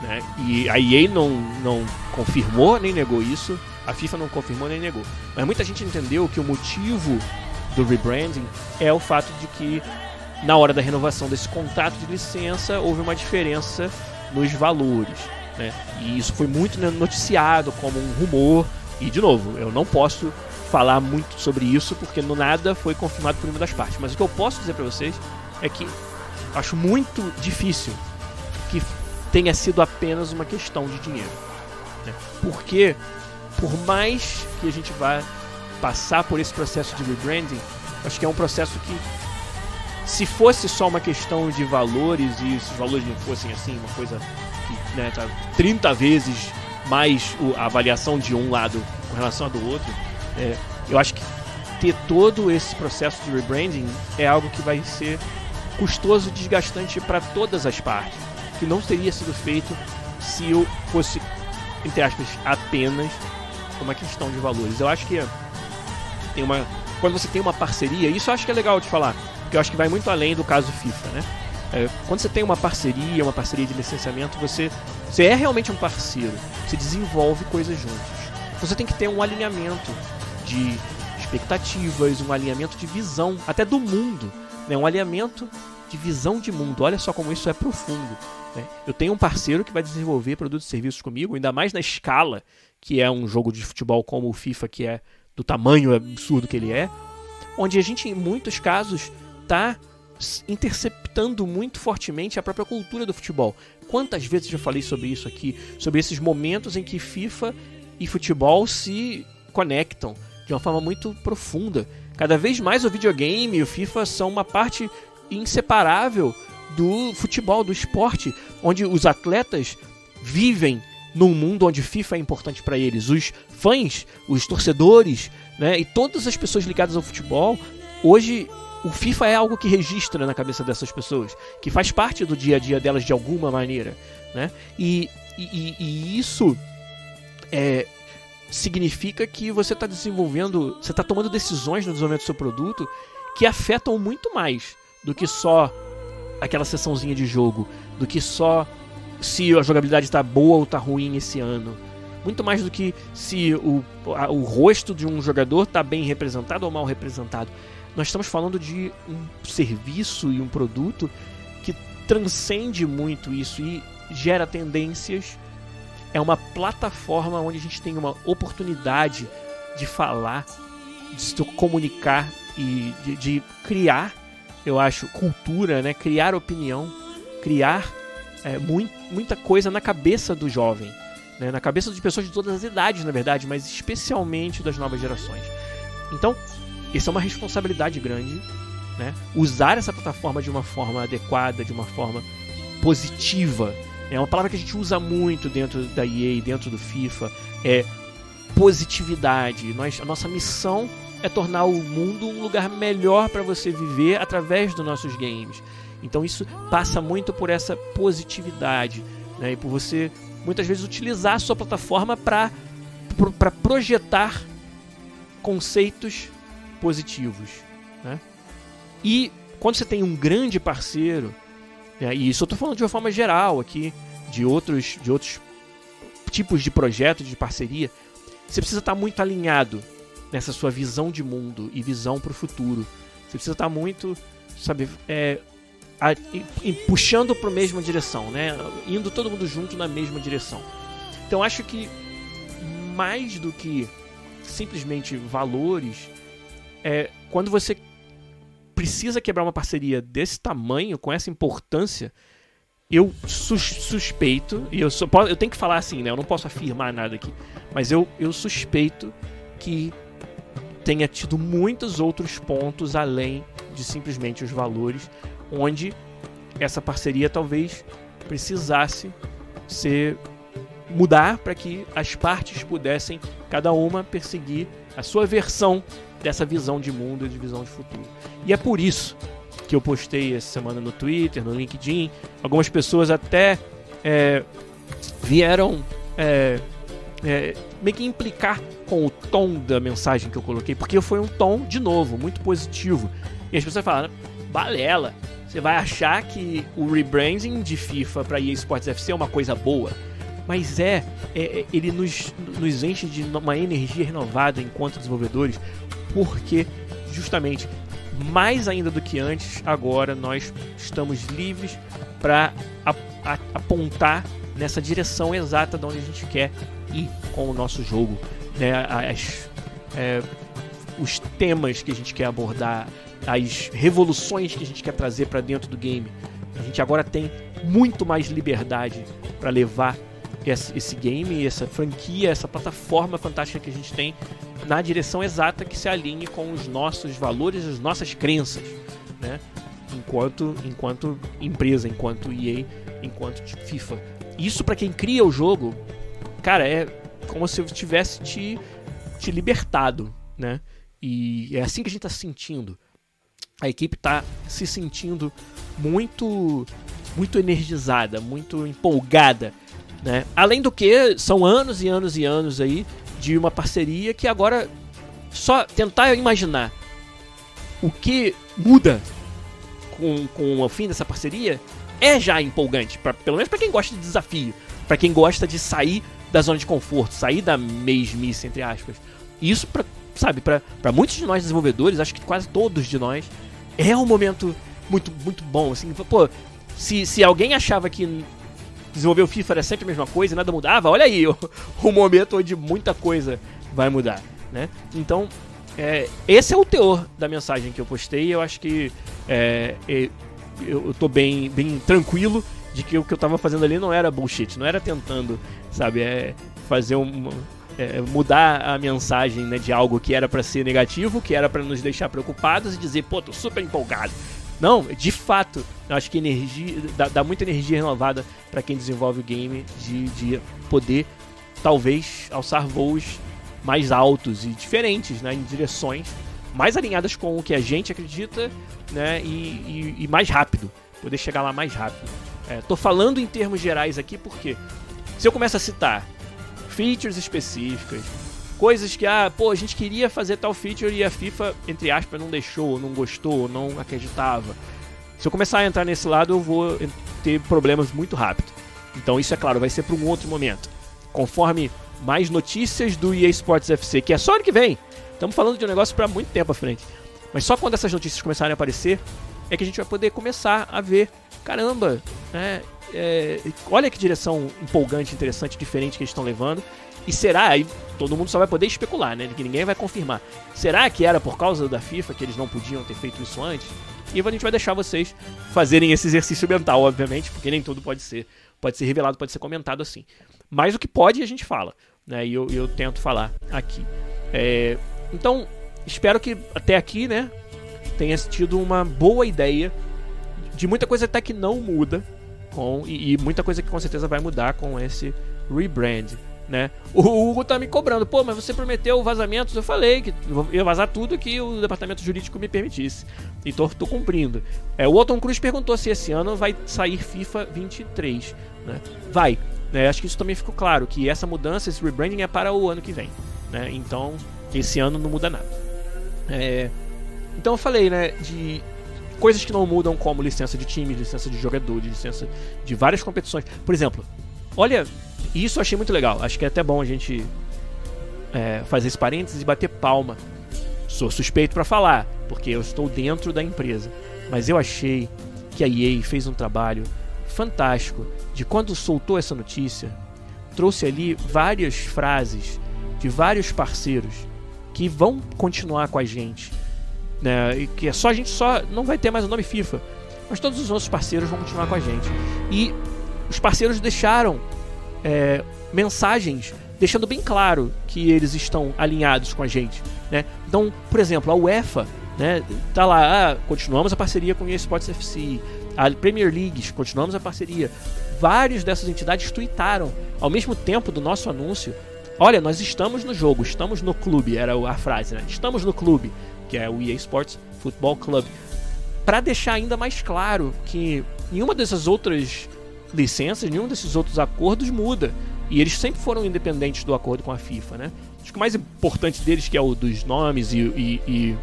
né? E a EA não, não confirmou nem negou isso. A FIFA não confirmou nem negou. Mas muita gente entendeu que o motivo do rebranding é o fato de que na hora da renovação desse contrato de licença houve uma diferença nos valores. Né? E isso foi muito noticiado como um rumor. E de novo, eu não posso falar muito sobre isso, porque no nada foi confirmado por uma das partes. Mas o que eu posso dizer para vocês é que acho muito difícil que tenha sido apenas uma questão de dinheiro. Né? Porque, por mais que a gente vá passar por esse processo de rebranding, acho que é um processo que, se fosse só uma questão de valores e se os valores não fossem assim, uma coisa que né, tá 30 vezes mais a avaliação de um lado com relação ao do outro, é, eu acho que ter todo esse processo de rebranding é algo que vai ser custoso e desgastante para todas as partes, que não teria sido feito se eu fosse, entre aspas, apenas uma questão de valores. Eu acho que tem uma, quando você tem uma parceria, isso eu acho que é legal de falar, porque eu acho que vai muito além do caso FIFA, né? É, quando você tem uma parceria, uma parceria de licenciamento, você, você é realmente um parceiro, você desenvolve coisas juntos. Você tem que ter um alinhamento de expectativas, um alinhamento de visão, até do mundo, né? Um alinhamento de visão de mundo. Olha só como isso é profundo. Né? Eu tenho um parceiro que vai desenvolver produtos e serviços comigo, ainda mais na escala que é um jogo de futebol como o FIFA, que é do tamanho absurdo que ele é, onde a gente, em muitos casos, está interceptando muito fortemente a própria cultura do futebol. Quantas vezes eu falei sobre isso aqui, sobre esses momentos em que FIFA e futebol se conectam de uma forma muito profunda. Cada vez mais o videogame e o FIFA são uma parte inseparável do futebol, do esporte, onde os atletas vivem num mundo onde FIFA é importante para eles. Os fãs, os torcedores, né, e todas as pessoas ligadas ao futebol, hoje o FIFA é algo que registra na cabeça dessas pessoas, que faz parte do dia a dia delas de alguma maneira, né? E, e, e isso é, significa que você está desenvolvendo, você está tomando decisões no desenvolvimento do seu produto que afetam muito mais do que só aquela sessãozinha de jogo, do que só se a jogabilidade está boa ou está ruim esse ano. Muito mais do que se o, a, o rosto de um jogador está bem representado ou mal representado. Nós estamos falando de um serviço e um produto que transcende muito isso e gera tendências. É uma plataforma onde a gente tem uma oportunidade de falar, de se comunicar e de, de criar eu acho, cultura, né? Criar opinião, criar é, muito, muita coisa na cabeça do jovem, né? na cabeça de pessoas de todas as idades, na verdade, mas especialmente das novas gerações. Então, isso é uma responsabilidade grande, né? Usar essa plataforma de uma forma adequada, de uma forma positiva. É uma palavra que a gente usa muito dentro da EA, dentro do FIFA, é positividade. Nós, a nossa missão é tornar o mundo um lugar melhor para você viver através dos nossos games. Então isso passa muito por essa positividade, né? E por você muitas vezes utilizar a sua plataforma para para projetar conceitos positivos, né? E quando você tem um grande parceiro? E isso eu estou falando de uma forma geral aqui, de outros de outros tipos de projetos de parceria, você precisa estar muito alinhado nessa sua visão de mundo e visão para o futuro. Você precisa estar muito, sabe, é, a, e, puxando para a mesma direção, né? Indo todo mundo junto na mesma direção. Então acho que mais do que simplesmente valores, é quando você precisa quebrar uma parceria desse tamanho, com essa importância, eu sus suspeito, e eu, eu tenho que falar assim, né? Eu não posso afirmar nada aqui, mas eu, eu suspeito que tenha tido muitos outros pontos além de simplesmente os valores, onde essa parceria talvez precisasse ser mudar para que as partes pudessem cada uma perseguir a sua versão dessa visão de mundo e de visão de futuro. E é por isso que eu postei essa semana no Twitter, no LinkedIn. Algumas pessoas até é, vieram é, é, meio que implicar com o tom da mensagem que eu coloquei, porque foi um tom, de novo, muito positivo. E as pessoas falam, balela, você vai achar que o rebranding de FIFA para EA Sports FC é uma coisa boa. Mas é, é, é, ele nos, nos enche de uma energia renovada enquanto desenvolvedores, porque justamente mais ainda do que antes, agora nós estamos livres para apontar nessa direção exata de onde a gente quer ir com o nosso jogo, né? As, é, os temas que a gente quer abordar, as revoluções que a gente quer trazer para dentro do game. A gente agora tem muito mais liberdade para levar esse game, essa franquia, essa plataforma fantástica que a gente tem na direção exata que se alinhe com os nossos valores, as nossas crenças, né? Enquanto, enquanto empresa, enquanto EA, enquanto FIFA. Isso para quem cria o jogo, cara, é como se eu tivesse te, te libertado, né? E é assim que a gente tá se sentindo. A equipe tá se sentindo muito muito energizada, muito empolgada, né? Além do que são anos e anos e anos aí de uma parceria que agora só tentar imaginar o que muda com, com o fim dessa parceria é já empolgante, pra, pelo menos para quem gosta de desafio, para quem gosta de sair da zona de conforto, sair da mesmice, entre aspas. Isso para sabe, para muitos de nós desenvolvedores, acho que quase todos de nós, é um momento muito, muito bom. Assim, pô, se, se alguém achava que desenvolver o FIFA era sempre a mesma coisa e nada mudava, olha aí o, o momento onde muita coisa vai mudar, né? Então, é, esse é o teor da mensagem que eu postei. Eu acho que é, eu, eu tô bem, bem tranquilo de que o que eu tava fazendo ali não era bullshit, não era tentando, sabe, é, fazer um. É, mudar a mensagem né, de algo que era para ser negativo, que era para nos deixar preocupados e dizer, pô, tô super empolgado. Não, de fato, eu acho que energia dá, dá muita energia renovada para quem desenvolve o game de, de poder talvez alçar voos mais altos e diferentes, né, em direções mais alinhadas com o que a gente acredita, né, e, e, e mais rápido, poder chegar lá mais rápido. É, tô falando em termos gerais aqui porque se eu começo a citar features específicas, coisas que, ah, pô, a gente queria fazer tal feature e a FIFA, entre aspas, não deixou, não gostou, não acreditava. Se eu começar a entrar nesse lado, eu vou ter problemas muito rápido. Então, isso é claro, vai ser para um outro momento. Conforme mais notícias do EA Sports FC, que é só ano que vem. Estamos falando de um negócio para muito tempo à frente. Mas só quando essas notícias começarem a aparecer é que a gente vai poder começar a ver, caramba, né? É, olha que direção empolgante, interessante, diferente que eles estão levando. E será, aí todo mundo só vai poder especular, né? Que ninguém vai confirmar. Será que era por causa da FIFA que eles não podiam ter feito isso antes? E a gente vai deixar vocês fazerem esse exercício mental, obviamente, porque nem tudo pode ser, pode ser revelado, pode ser comentado assim. Mas o que pode a gente fala, né? E eu, eu tento falar aqui. É, então, espero que até aqui, né, tenha tido uma boa ideia de muita coisa até que não muda com e, e muita coisa que com certeza vai mudar com esse rebrand. Né? O Hugo tá me cobrando, pô, mas você prometeu vazamentos. Eu falei que ia vazar tudo que o departamento jurídico me permitisse. E tô, tô cumprindo. É, o Otton Cruz perguntou se esse ano vai sair FIFA 23. Né? Vai. Né? Acho que isso também ficou claro, que essa mudança, esse rebranding é para o ano que vem. Né? Então, esse ano não muda nada. É, então eu falei, né, de coisas que não mudam, como licença de time, licença de jogadores, licença de várias competições. Por exemplo, olha, isso eu achei muito legal. Acho que é até bom a gente é, fazer esse parênteses e bater palma. Sou suspeito para falar, porque eu estou dentro da empresa. Mas eu achei que a EA fez um trabalho fantástico de quando soltou essa notícia, trouxe ali várias frases de vários parceiros que vão continuar com a gente, né? E que é só a gente só não vai ter mais o nome FIFA, mas todos os nossos parceiros vão continuar com a gente. E os parceiros deixaram é, mensagens deixando bem claro que eles estão alinhados com a gente, né? Então, por exemplo, a UEFA, né, tá lá, ah, continuamos a parceria com o eSports FC, a Premier League, continuamos a parceria. Várias dessas entidades tweetaram ao mesmo tempo do nosso anúncio Olha, nós estamos no jogo, estamos no clube, era a frase, né? Estamos no clube, que é o EA Sports Football Club. Para deixar ainda mais claro que nenhuma dessas outras licenças, nenhum desses outros acordos muda. E eles sempre foram independentes do acordo com a FIFA, né? Acho que o mais importante deles, que é o dos nomes e, e, e,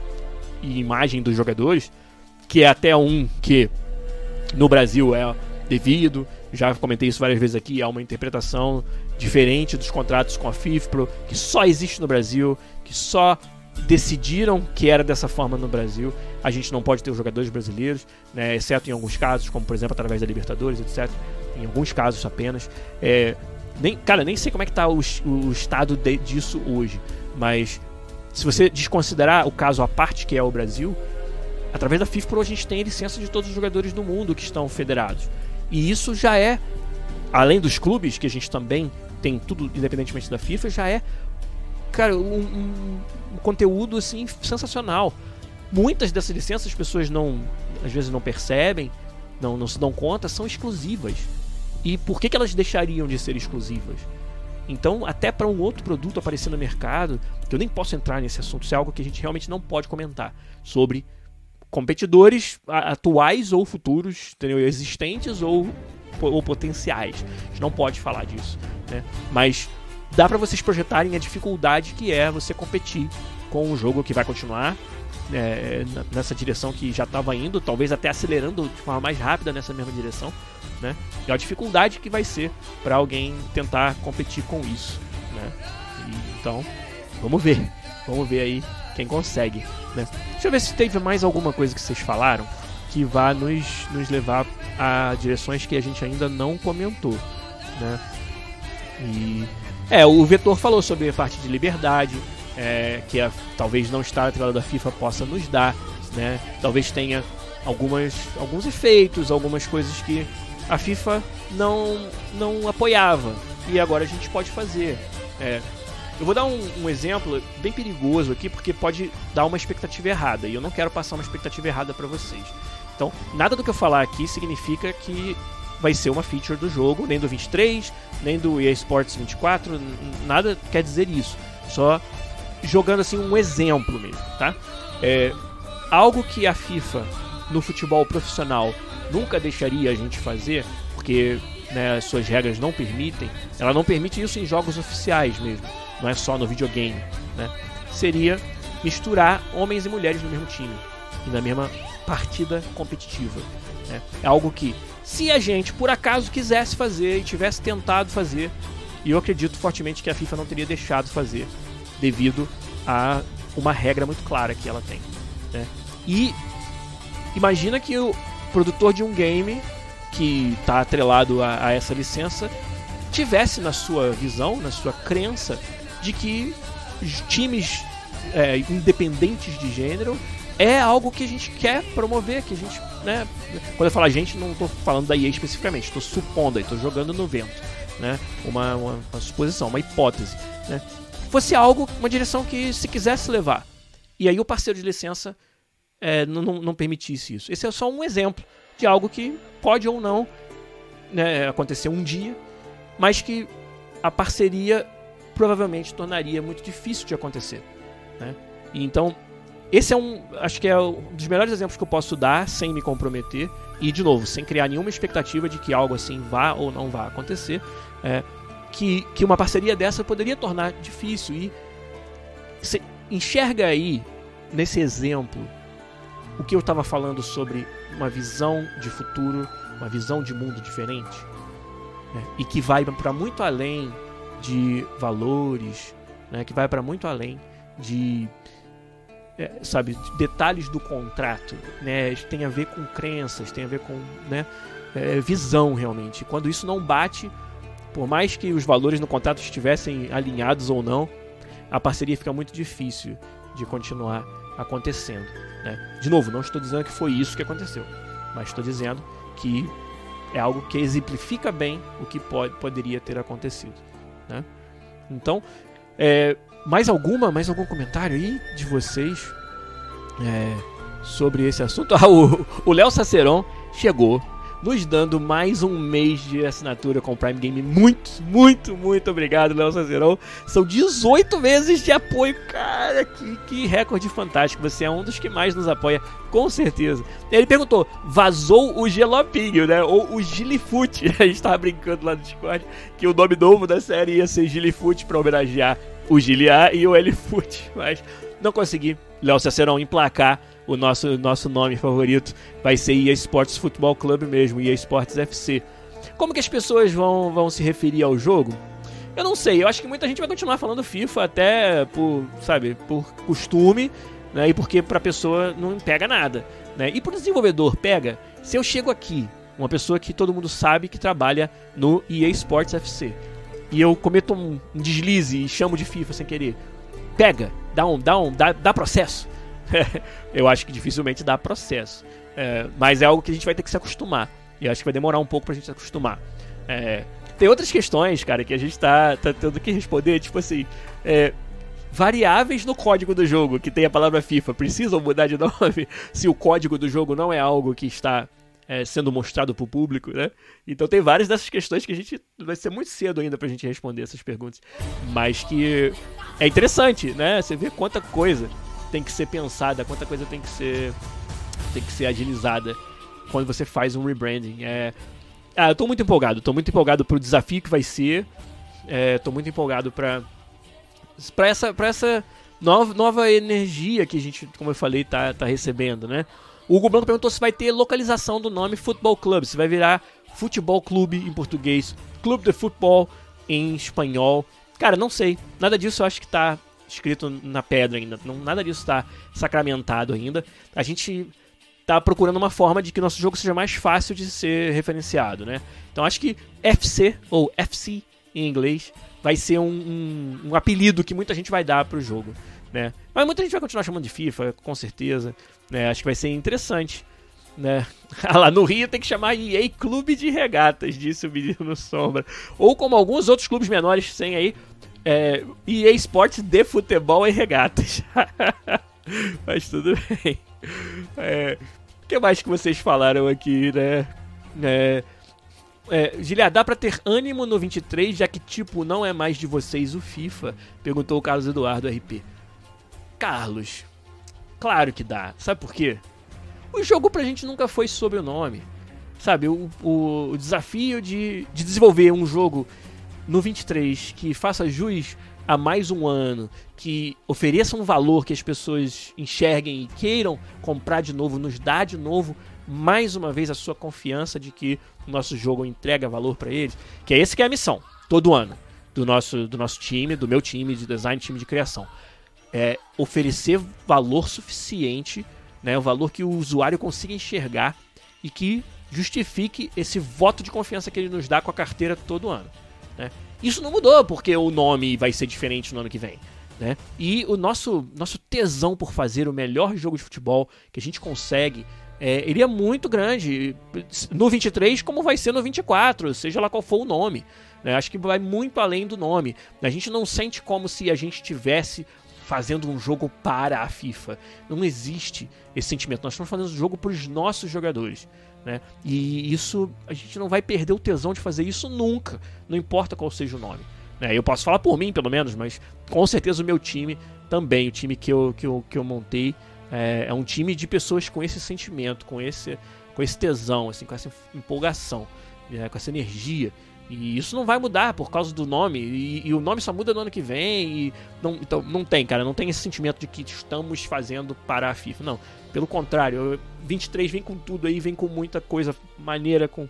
e imagem dos jogadores, que é até um que no Brasil é devido, já comentei isso várias vezes aqui, é uma interpretação diferente dos contratos com a FIFPro, que só existe no Brasil, que só decidiram que era dessa forma no Brasil. A gente não pode ter os jogadores brasileiros, né, exceto em alguns casos, como por exemplo através da Libertadores, etc. Em alguns casos apenas. É, nem, cara, nem sei como é que está o, o estado de, disso hoje, mas se você desconsiderar o caso à parte que é o Brasil, através da FIFPro a gente tem licença de todos os jogadores do mundo que estão federados. E isso já é, além dos clubes, que a gente também tem tudo independentemente da FIFA, já é, cara, um, um, um conteúdo assim sensacional. Muitas dessas licenças as pessoas não, às vezes não percebem, não, não se dão conta, são exclusivas. E por que, que elas deixariam de ser exclusivas? Então, até para um outro produto aparecer no mercado, que eu nem posso entrar nesse assunto, isso é algo que a gente realmente não pode comentar sobre competidores atuais ou futuros, entendeu? existentes ou, ou potenciais. A gente não pode falar disso, né? Mas dá para vocês projetarem a dificuldade que é você competir com um jogo que vai continuar é, nessa direção que já estava indo, talvez até acelerando de forma mais rápida nessa mesma direção, né? E a dificuldade que vai ser para alguém tentar competir com isso, né? E, então, vamos ver. Vamos ver aí quem consegue, né? Deixa eu ver se teve mais alguma coisa que vocês falaram que vá nos, nos levar a direções que a gente ainda não comentou, né? E é, o Vetor falou sobre a parte de liberdade, é, que a, talvez não estar atrelado da FIFA possa nos dar, né? Talvez tenha algumas, alguns efeitos, algumas coisas que a FIFA não, não apoiava e agora a gente pode fazer. É, eu vou dar um, um, exemplo bem perigoso aqui porque pode dar uma expectativa errada e eu não quero passar uma expectativa errada para vocês. Então, nada do que eu falar aqui significa que vai ser uma feature do jogo, nem do 23, nem do EA Sports 24, nada quer dizer isso. Só jogando assim um exemplo mesmo, tá? É, algo que a FIFA no futebol profissional nunca deixaria a gente fazer, porque né, as suas regras não permitem, ela não permite isso em jogos oficiais mesmo, não é só no videogame, né? Seria misturar homens e mulheres no mesmo time e na mesma partida competitiva. Né? É algo que, se a gente por acaso quisesse fazer e tivesse tentado fazer, e eu acredito fortemente que a FIFA não teria deixado fazer, devido a uma regra muito clara que ela tem. Né? E imagina que o produtor de um game que está atrelado a, a, essa licença tivesse na sua visão, na sua crença, de que times é, independentes de gênero é algo que a gente quer promover, que a gente, né? Quando eu falo a gente, não estou falando da EA especificamente, estou supondo, estou jogando no vento, né? Uma, uma, uma suposição, uma hipótese, né? Fosse algo, uma direção que se quisesse levar. E aí o parceiro de licença é, não, não, permitisse isso. Esse é só um exemplo de algo que pode ou não né, acontecer um dia, mas que a parceria provavelmente tornaria muito difícil de acontecer. Né? E então, esse é um, acho que é um dos melhores exemplos que eu posso dar sem me comprometer e, de novo, sem criar nenhuma expectativa de que algo assim vá ou não vá acontecer, é, que, que uma parceria dessa poderia tornar difícil. E enxerga aí, nesse exemplo, o que eu estava falando sobre uma visão de futuro, uma visão de mundo diferente, né? e que vai para muito além de valores, né? que vai para muito além de é, sabe detalhes do contrato, né? Tem a ver com crenças, tem a ver com né? É, visão realmente. Quando isso não bate, por mais que os valores no contrato estivessem alinhados ou não, a parceria fica muito difícil de continuar acontecendo. Né? De novo, não estou dizendo que foi isso que aconteceu, mas estou dizendo que é algo que exemplifica bem o que pode, poderia ter acontecido. Né? Então, é, mais alguma, mais algum comentário aí de vocês é, sobre esse assunto? Ah, o Léo Saceron chegou nos dando mais um mês de assinatura com o Prime Game. Muito, muito, muito obrigado, Léo Sazerão. São 18 meses de apoio. Cara, que, que recorde fantástico. Você é um dos que mais nos apoia, com certeza. Ele perguntou: vazou o Gelopinho, né? Ou o Gilifute. A gente tava brincando lá no Discord que o nome novo da série ia ser Gilifute para homenagear o Giliar e o Elifute. Mas não consegui, Léo Cicerão, emplacar o nosso, nosso nome favorito vai ser EA Sports Football Club mesmo, EA Sports FC. Como que as pessoas vão, vão se referir ao jogo? Eu não sei, eu acho que muita gente vai continuar falando FIFA até por, sabe, por costume, né, e porque pra pessoa não pega nada, né? E pro desenvolvedor pega, se eu chego aqui, uma pessoa que todo mundo sabe que trabalha no EA Sports FC, e eu cometo um, um deslize e chamo de FIFA sem querer, pega, dá um, dá um, dá, dá processo. eu acho que dificilmente dá processo. É, mas é algo que a gente vai ter que se acostumar. E acho que vai demorar um pouco pra gente se acostumar. É, tem outras questões, cara, que a gente tá, tá tendo que responder, tipo assim. É, variáveis no código do jogo que tem a palavra FIFA precisam mudar de nome se o código do jogo não é algo que está é, sendo mostrado para o público, né? Então tem várias dessas questões que a gente vai ser muito cedo ainda para a gente responder essas perguntas, mas que é interessante, né? Você vê quanta coisa tem que ser pensada, quanta coisa tem que ser tem que ser agilizada quando você faz um rebranding. É, ah, eu tô muito empolgado, tô muito empolgado pro desafio que vai ser. É, tô muito empolgado para para essa para essa nova, nova energia que a gente, como eu falei, tá, tá recebendo, né? O Hugo Blanco perguntou se vai ter localização do nome Futebol Club, se vai virar Futebol Clube em português, Clube de Futebol em espanhol. Cara, não sei. Nada disso eu acho que tá escrito na pedra ainda. Não, nada disso está sacramentado ainda. A gente tá procurando uma forma de que nosso jogo seja mais fácil de ser referenciado, né? Então acho que FC, ou FC em inglês, vai ser um, um, um apelido que muita gente vai dar pro jogo, né? Mas muita gente vai continuar chamando de FIFA, com certeza, né? Acho que vai ser interessante, né? Ah lá no Rio tem que chamar EA Clube de Regatas, disse o menino Sombra. Ou como alguns outros clubes menores têm aí, é, EA Sports de futebol e regatas. Mas tudo bem. É, o que mais que vocês falaram aqui, né? É, é, Gilia, dá pra ter ânimo no 23, já que, tipo, não é mais de vocês o FIFA? Perguntou o Carlos Eduardo RP. Carlos, claro que dá. Sabe por quê? O jogo pra gente nunca foi sobre o nome. Sabe, o, o, o desafio de, de desenvolver um jogo no 23 que faça jus a mais um ano, que ofereça um valor que as pessoas enxerguem e queiram comprar de novo, nos dá de novo mais uma vez a sua confiança de que o nosso jogo entrega valor para eles, que é esse que é a missão todo ano do nosso do nosso time, do meu time de design, time de criação. É oferecer valor suficiente, né, o valor que o usuário consiga enxergar e que justifique esse voto de confiança que ele nos dá com a carteira todo ano. Né? Isso não mudou, porque o nome vai ser diferente no ano que vem. Né? E o nosso, nosso tesão por fazer o melhor jogo de futebol que a gente consegue é, ele é muito grande. No 23, como vai ser no 24, seja lá qual for o nome. Né? Acho que vai muito além do nome. A gente não sente como se a gente tivesse fazendo um jogo para a FIFA. Não existe esse sentimento. Nós estamos fazendo um jogo para os nossos jogadores. Né? E isso, a gente não vai perder o tesão de fazer isso nunca, não importa qual seja o nome. Né? Eu posso falar por mim, pelo menos, mas com certeza o meu time também, o time que eu, que eu, que eu montei, é, é um time de pessoas com esse sentimento, com esse, com esse tesão, assim, com essa empolgação, né? com essa energia. E isso não vai mudar por causa do nome. E, e, o nome só muda no ano que vem. E não, então não tem, cara. Não tem esse sentimento de que estamos fazendo para a FIFA. Não. Pelo contrário, 23 vem com tudo aí, vem com muita coisa maneira, com.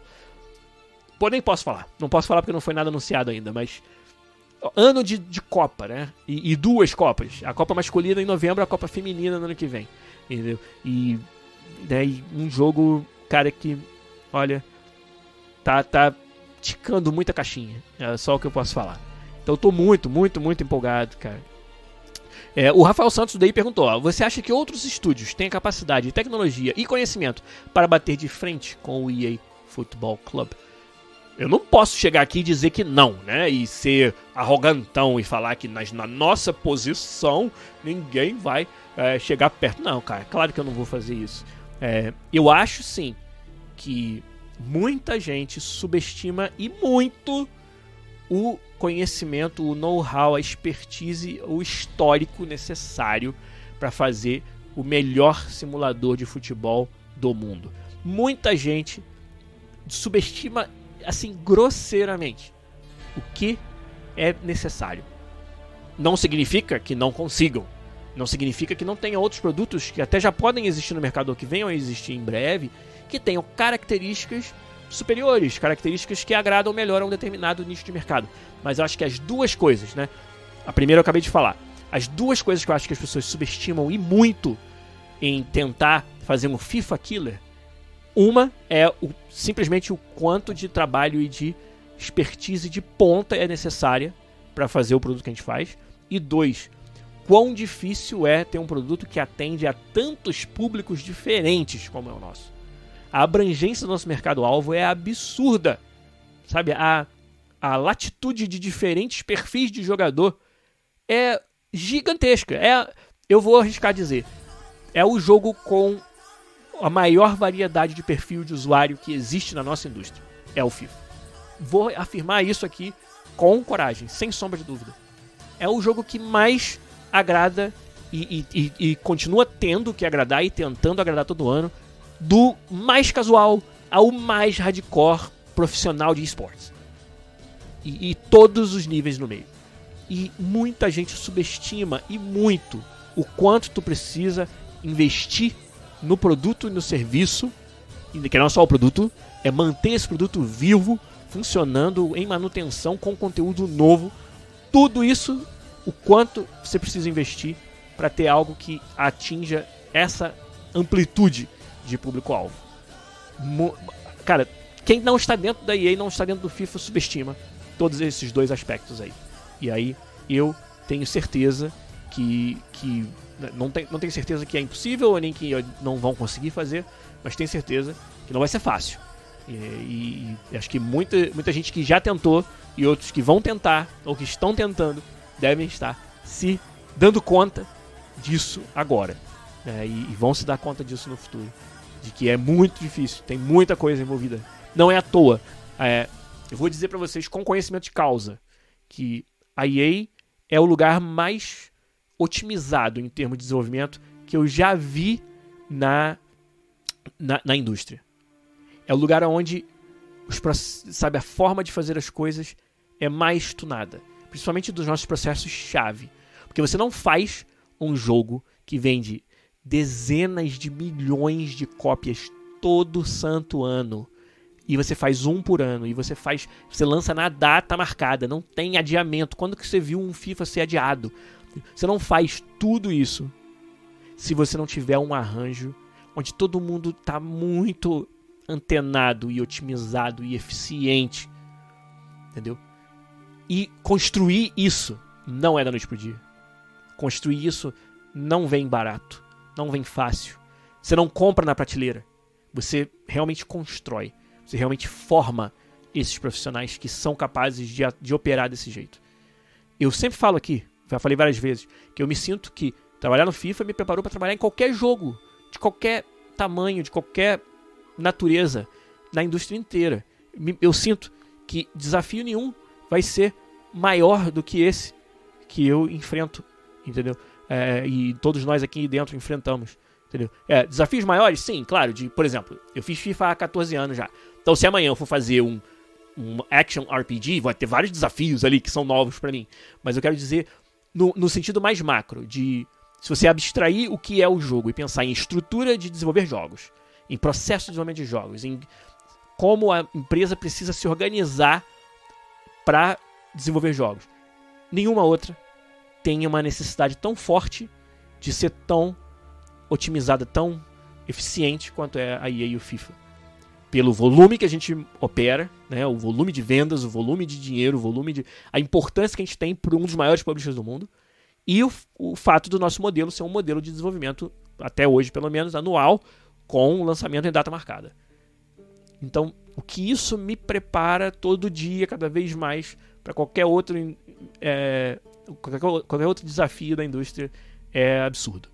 Pô, nem posso falar. Não posso falar porque não foi nada anunciado ainda, mas. Ano de, de Copa, né? E, e duas Copas. A Copa masculina em novembro, a Copa feminina no ano que vem. Entendeu? E. Daí, um jogo, cara, que. Olha. Tá, tá ticando muita caixinha. É só o que eu posso falar. Então eu tô muito, muito, muito empolgado, cara. É, o Rafael Santos daí perguntou: ó, Você acha que outros estúdios têm capacidade, tecnologia e conhecimento para bater de frente com o EA Football Club? Eu não posso chegar aqui e dizer que não, né? E ser arrogantão e falar que nas, na nossa posição ninguém vai é, chegar perto. Não, cara, claro que eu não vou fazer isso. É, eu acho sim que muita gente subestima e muito o conhecimento, o know-how, a expertise, o histórico necessário para fazer o melhor simulador de futebol do mundo. Muita gente subestima assim grosseiramente o que é necessário. Não significa que não consigam. Não significa que não tenha outros produtos que até já podem existir no mercado ou que venham a existir em breve, que tenham características superiores, características que agradam melhor a um determinado nicho de mercado. Mas eu acho que as duas coisas, né? A primeira eu acabei de falar. As duas coisas que eu acho que as pessoas subestimam e muito em tentar fazer um FIFA killer. Uma é o, simplesmente o quanto de trabalho e de expertise de ponta é necessária para fazer o produto que a gente faz. E dois, quão difícil é ter um produto que atende a tantos públicos diferentes como é o nosso a abrangência do nosso mercado-alvo é absurda. Sabe, a, a latitude de diferentes perfis de jogador é gigantesca. É, eu vou arriscar dizer, é o jogo com a maior variedade de perfil de usuário que existe na nossa indústria. É o FIFA. Vou afirmar isso aqui com coragem, sem sombra de dúvida. É o jogo que mais agrada e, e, e, e continua tendo que agradar e tentando agradar todo ano do mais casual ao mais hardcore profissional de esportes. E, e, todos os níveis no meio. E muita gente subestima e muito o quanto tu precisa investir no produto e no serviço, que não é só o produto, é manter esse produto vivo, funcionando em manutenção com conteúdo novo. Tudo isso o quanto você precisa investir para ter algo que atinja essa amplitude de público-alvo. Cara, quem não está dentro da EA, não está dentro do FIFA, subestima todos esses dois aspectos aí. E aí eu tenho certeza que, que né, não, tem, não tenho certeza que é impossível, nem que não vão conseguir fazer, mas tenho certeza que não vai ser fácil. E, e, e, acho que muita, muita gente que já tentou e outros que vão tentar ou que estão tentando devem estar se dando conta disso agora. Né? E, e, vão se dar conta disso no futuro. De que é muito difícil, tem muita coisa envolvida. Não é à toa. É, eu vou dizer para vocês com conhecimento de causa que a EA é o lugar mais otimizado em termos de desenvolvimento que eu já vi na, na, na indústria. É o lugar onde os, sabe, a forma de fazer as coisas é mais tunada. Principalmente dos nossos processos-chave. Porque você não faz um jogo que vende dezenas de milhões de cópias todo santo ano. E você faz um por ano. E você faz. Você lança na data marcada. Não tem adiamento. Quando que você viu um FIFA ser adiado? Você não faz tudo isso se você não tiver um arranjo onde todo mundo está muito antenado e otimizado e eficiente. Entendeu? E construir isso não é da noite pro dia. Construir isso não vem barato, não vem fácil. Você não compra na prateleira. Você realmente constrói. Você realmente forma esses profissionais que são capazes de, de operar desse jeito. Eu sempre falo aqui, já falei várias vezes, que eu me sinto que trabalhar no FIFA me preparou para trabalhar em qualquer jogo, de qualquer tamanho, de qualquer natureza na indústria inteira. Eu sinto que desafio nenhum vai ser maior do que esse que eu enfrento, entendeu? É, e todos nós aqui dentro enfrentamos, entendeu? É, desafios maiores, sim, claro. De, por exemplo, eu fiz FIFA há 14 anos já. Então, se amanhã eu for fazer um, um action RPG, vai ter vários desafios ali que são novos para mim. Mas eu quero dizer no, no sentido mais macro, de se você abstrair o que é o jogo e pensar em estrutura de desenvolver jogos, em processo de desenvolvimento de jogos, em como a empresa precisa se organizar para desenvolver jogos. Nenhuma outra tem uma necessidade tão forte de ser tão otimizada, tão eficiente quanto é a EA e o FIFA. Pelo volume que a gente opera, né, o volume de vendas, o volume de dinheiro, o volume de. a importância que a gente tem para um dos maiores publishers do mundo. E o, o fato do nosso modelo ser um modelo de desenvolvimento, até hoje pelo menos, anual, com lançamento em data marcada. Então, o que isso me prepara todo dia, cada vez mais, para qualquer outro é, qualquer, qualquer, outro desafio da indústria é absurdo,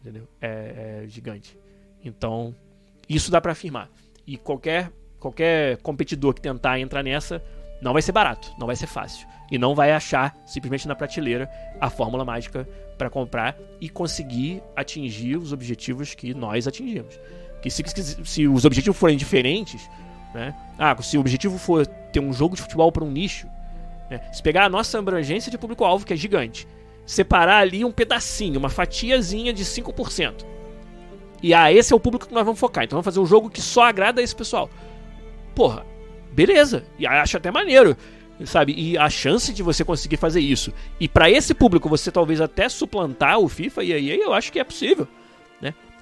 entendeu? É, é gigante. Então, isso dá para afirmar. E qualquer qualquer competidor que tentar entrar nessa não vai ser barato, não vai ser fácil e não vai achar simplesmente na prateleira a fórmula mágica para comprar e conseguir atingir os objetivos que nós atingimos. Que se, se os objetivos forem diferentes, né? Ah, se o objetivo for ter um jogo de futebol para um nicho, né? se pegar a nossa abrangência de público-alvo, que é gigante, separar ali um pedacinho, uma fatiazinha de 5%. E ah, esse é o público que nós vamos focar. Então vamos fazer um jogo que só agrada a esse pessoal. Porra, beleza. E acho até maneiro sabe? E a chance de você conseguir fazer isso e para esse público você talvez até suplantar o FIFA e aí eu acho que é possível?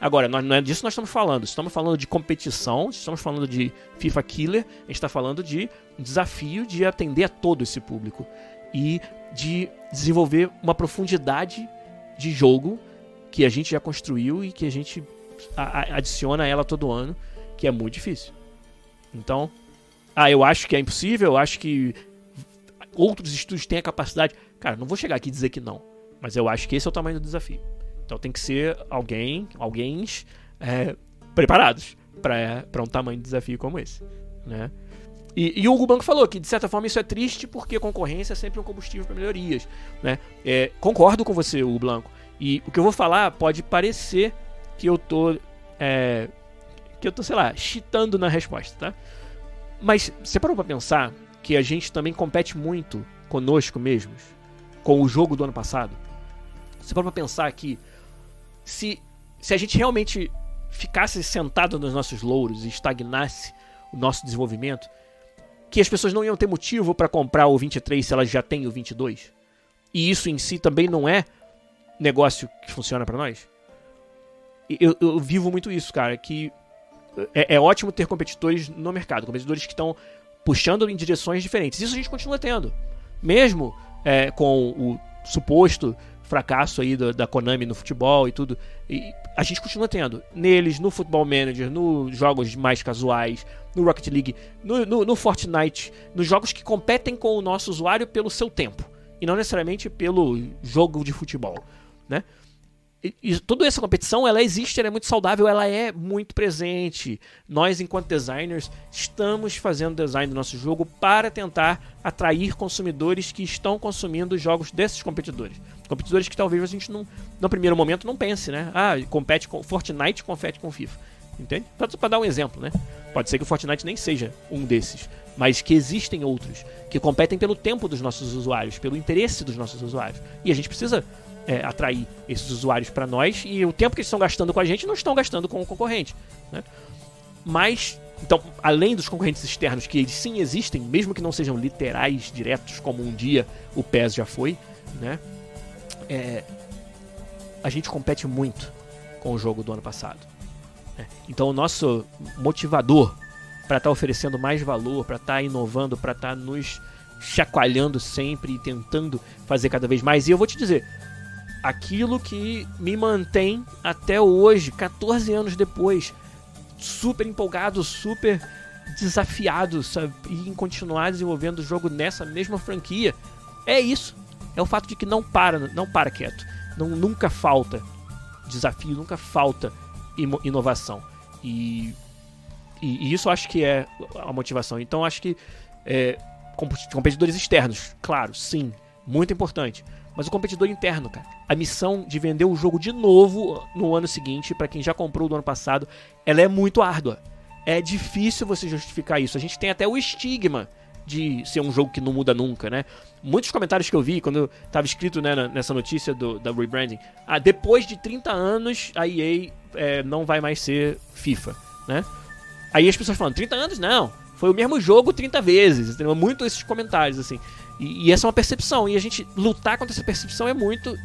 Agora, nós, não é disso que nós estamos falando. Estamos falando de competição, estamos falando de FIFA Killer, a gente está falando de um desafio de atender a todo esse público e de desenvolver uma profundidade de jogo que a gente já construiu e que a gente adiciona a ela todo ano, que é muito difícil. Então, ah, eu acho que é impossível, eu acho que outros estúdios têm a capacidade. Cara, não vou chegar aqui e dizer que não, mas eu acho que esse é o tamanho do desafio. Então tem que ser alguém, alguém é, preparados para um tamanho de desafio como esse, né? E, e o Hugo Banco falou que, de certa forma, isso é triste porque concorrência é sempre um combustível para melhorias. Né? É, concordo com você, Hugo Blanco. E o que eu vou falar pode parecer que eu tô. É, que eu tô, sei lá, chitando na resposta, tá? Mas você parou pra pensar que a gente também compete muito conosco mesmos, com o jogo do ano passado. Você pode pensar que se, se a gente realmente ficasse sentado nos nossos louros e estagnasse o nosso desenvolvimento, que as pessoas não iam ter motivo para comprar o 23 se elas já têm o 22. e isso em si também não é negócio que funciona para nós. Eu, eu, vivo muito isso, cara, que é, é ótimo ter competidores no mercado, competidores que estão puxando em direções diferentes. Isso a gente continua tendo, mesmo é, com o suposto fracasso aí da, da, Konami no futebol e tudo. E a gente continua tendo neles, no Football Manager, nos jogos mais casuais, no Rocket League, no, no, no, Fortnite, nos jogos que competem com o nosso usuário pelo seu tempo e não necessariamente pelo jogo de futebol, né? E, toda essa competição ela existe, ela é muito saudável, ela é muito presente. Nós, enquanto designers, estamos fazendo design do nosso jogo para tentar atrair consumidores que estão consumindo jogos desses competidores. Competidores que talvez a gente não, no primeiro momento não pense, né? Ah, compete com Fortnite, compete com FIFA. Entende? Para dar um exemplo, né? Pode ser que o Fortnite nem seja um desses, mas que existem outros que competem pelo tempo dos nossos usuários, pelo interesse dos nossos usuários. E a gente precisa é, atrair esses usuários para nós e o tempo que eles estão gastando com a gente não estão gastando com o concorrente. Né? Mas, então, além dos concorrentes externos, que eles sim existem, mesmo que não sejam literais, diretos, como um dia o PES já foi, né? É, a gente compete muito com o jogo do ano passado. Né? Então, o nosso motivador para estar tá oferecendo mais valor, para estar tá inovando, para estar tá nos chacoalhando sempre e tentando fazer cada vez mais. E eu vou te dizer, aquilo que me mantém até hoje, 14 anos depois, super empolgado, super desafiado sabe? em continuar desenvolvendo o jogo nessa mesma franquia. É isso. É o fato de que não para, não para quieto. Não, nunca falta desafio, nunca falta inovação. E, e, e isso acho que é a motivação. Então acho que é, competidores externos, claro, sim, muito importante mas o competidor interno, cara. A missão de vender o jogo de novo no ano seguinte, para quem já comprou do ano passado, ela é muito árdua. É difícil você justificar isso. A gente tem até o estigma de ser um jogo que não muda nunca, né? Muitos comentários que eu vi quando estava escrito né, nessa notícia do, da rebranding, ah, depois de 30 anos a EA é, não vai mais ser FIFA, né? Aí as pessoas falam, 30 anos? Não, foi o mesmo jogo 30 vezes, entendeu? Muito esses comentários, assim. E, e, essa é uma percepção. E a gente lutar contra essa percepção é muito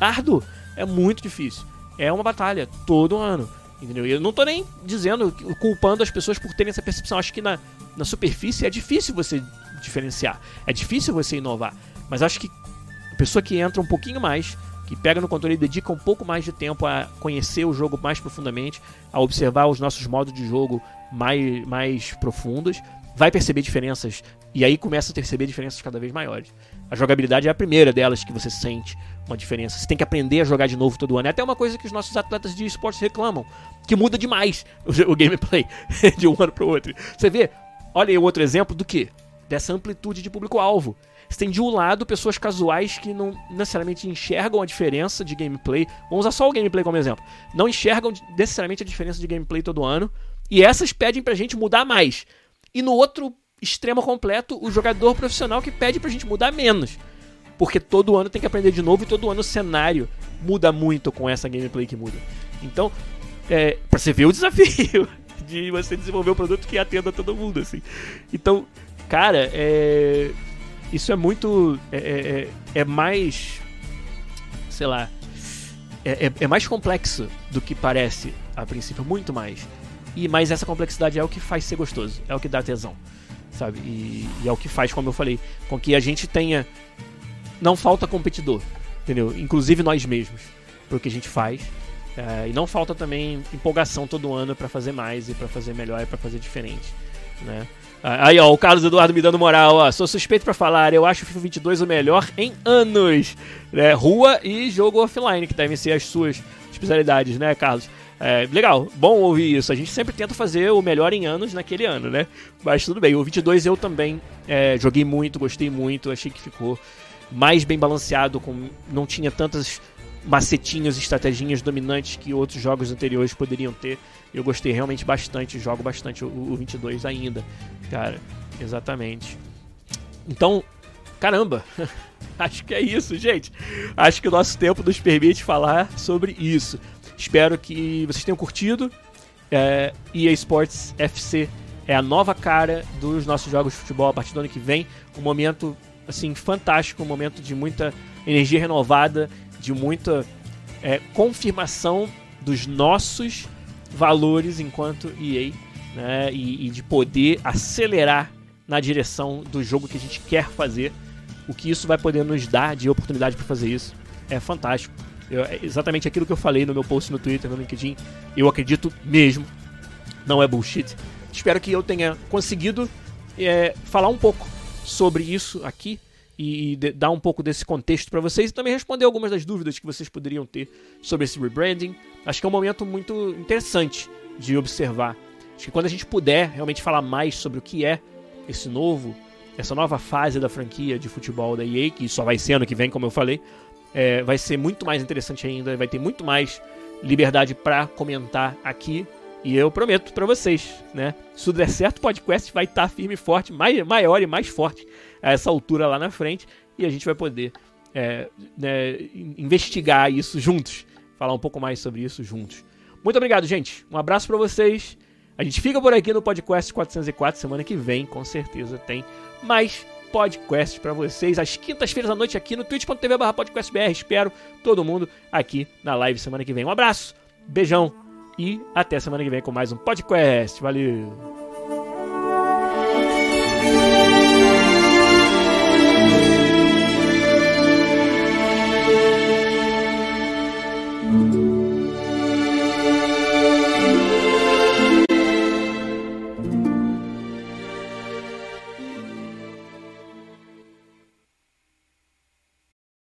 árduo. É muito difícil. É uma batalha todo ano. Entendeu? E eu não tô nem dizendo, culpando as pessoas por terem essa percepção. Acho que na, na superfície é difícil você diferenciar. É difícil você inovar. Mas acho que a pessoa que entra um pouquinho mais, que pega no controle e dedica um pouco mais de tempo a conhecer o jogo mais profundamente, a observar os nossos modos de jogo mais, mais profundos, vai perceber diferenças e aí começa a perceber diferenças cada vez maiores. A jogabilidade é a primeira delas que você sente uma diferença. Você tem que aprender a jogar de novo todo ano. É até uma coisa que os nossos atletas de esportes reclamam, que muda demais o, gameplay de um ano para o outro. Você vê, olha aí outro exemplo do que? Dessa amplitude de público-alvo. Você tem de um lado pessoas casuais que não necessariamente enxergam a diferença de gameplay. Vamos usar só o gameplay como exemplo. Não enxergam necessariamente a diferença de gameplay todo ano. E essas pedem pra gente mudar mais. E no outro extremo completo o jogador profissional que pede pra gente mudar menos. Porque todo ano tem que aprender de novo e todo ano o cenário muda muito com essa gameplay que muda. Então, é, pra você ver o desafio de você desenvolver um produto que atenda todo mundo, assim. Então, cara, é, isso é muito. É, é, é, é mais. Sei lá. É, é, é, mais complexo do que parece a princípio, muito mais. E mas essa complexidade é o que faz ser gostoso, é o que dá tesão sabe? E, e, é o que faz, como eu falei, com que a gente tenha. Não falta competidor, entendeu? Inclusive nós mesmos, pro que a gente faz. É, e não falta também empolgação todo ano para fazer mais e para fazer melhor e para fazer diferente, né? Aí, ó, o Carlos Eduardo me dando moral, ó. Sou suspeito para falar, eu acho o FIFA 22 o melhor em anos. Né? Rua e jogo offline, que devem ser as suas especialidades, né, Carlos? É, legal, bom ouvir isso. A gente sempre tenta fazer o melhor em anos naquele ano, né? Mas tudo bem. O 22 eu também é, joguei muito, gostei muito, achei que ficou mais bem balanceado, com, não tinha tantas macetinhos, estratégias dominantes que outros jogos anteriores poderiam ter. Eu gostei realmente bastante, jogo bastante o, o 22 ainda, cara. Exatamente. Então, caramba, acho que é isso, gente. Acho que o nosso tempo nos permite falar sobre isso. Espero que vocês tenham curtido. É, EA Sports FC é a nova cara dos nossos jogos de futebol a partir do ano que vem. Um momento assim fantástico, um momento de muita energia renovada, de muita é, confirmação dos nossos valores enquanto EA, né? E, e de poder acelerar na direção do jogo que a gente quer fazer. O que isso vai poder nos dar de oportunidade para fazer isso é fantástico. Eu, é exatamente aquilo que eu falei no meu post no Twitter, no LinkedIn. Eu acredito mesmo. Não é bullshit. Espero que eu tenha conseguido é, falar um pouco sobre isso aqui e, de, dar um pouco desse contexto para vocês e também responder algumas das dúvidas que vocês poderiam ter sobre esse rebranding. Acho que é um momento muito interessante de observar. Acho que quando a gente puder realmente falar mais sobre o que é esse novo, essa nova fase da franquia de futebol da EA, que só vai ser ano que vem, como eu falei, é, vai ser muito mais interessante ainda, vai ter muito mais liberdade para comentar aqui. E eu prometo para vocês, né? Se tudo der certo, o podcast vai estar tá firme e forte, mais, maior e mais forte a essa altura lá na frente. E a gente vai poder é, né, investigar isso juntos, falar um pouco mais sobre isso juntos. Muito obrigado, gente. Um abraço para vocês. A gente fica por aqui no podcast 404. Semana que vem, com certeza, tem mais podcast para vocês às quintas-feiras à noite aqui no twitch.tv podcastbr. Espero todo mundo aqui na live semana que vem. Um abraço, beijão e até semana que vem com mais um podcast. Valeu!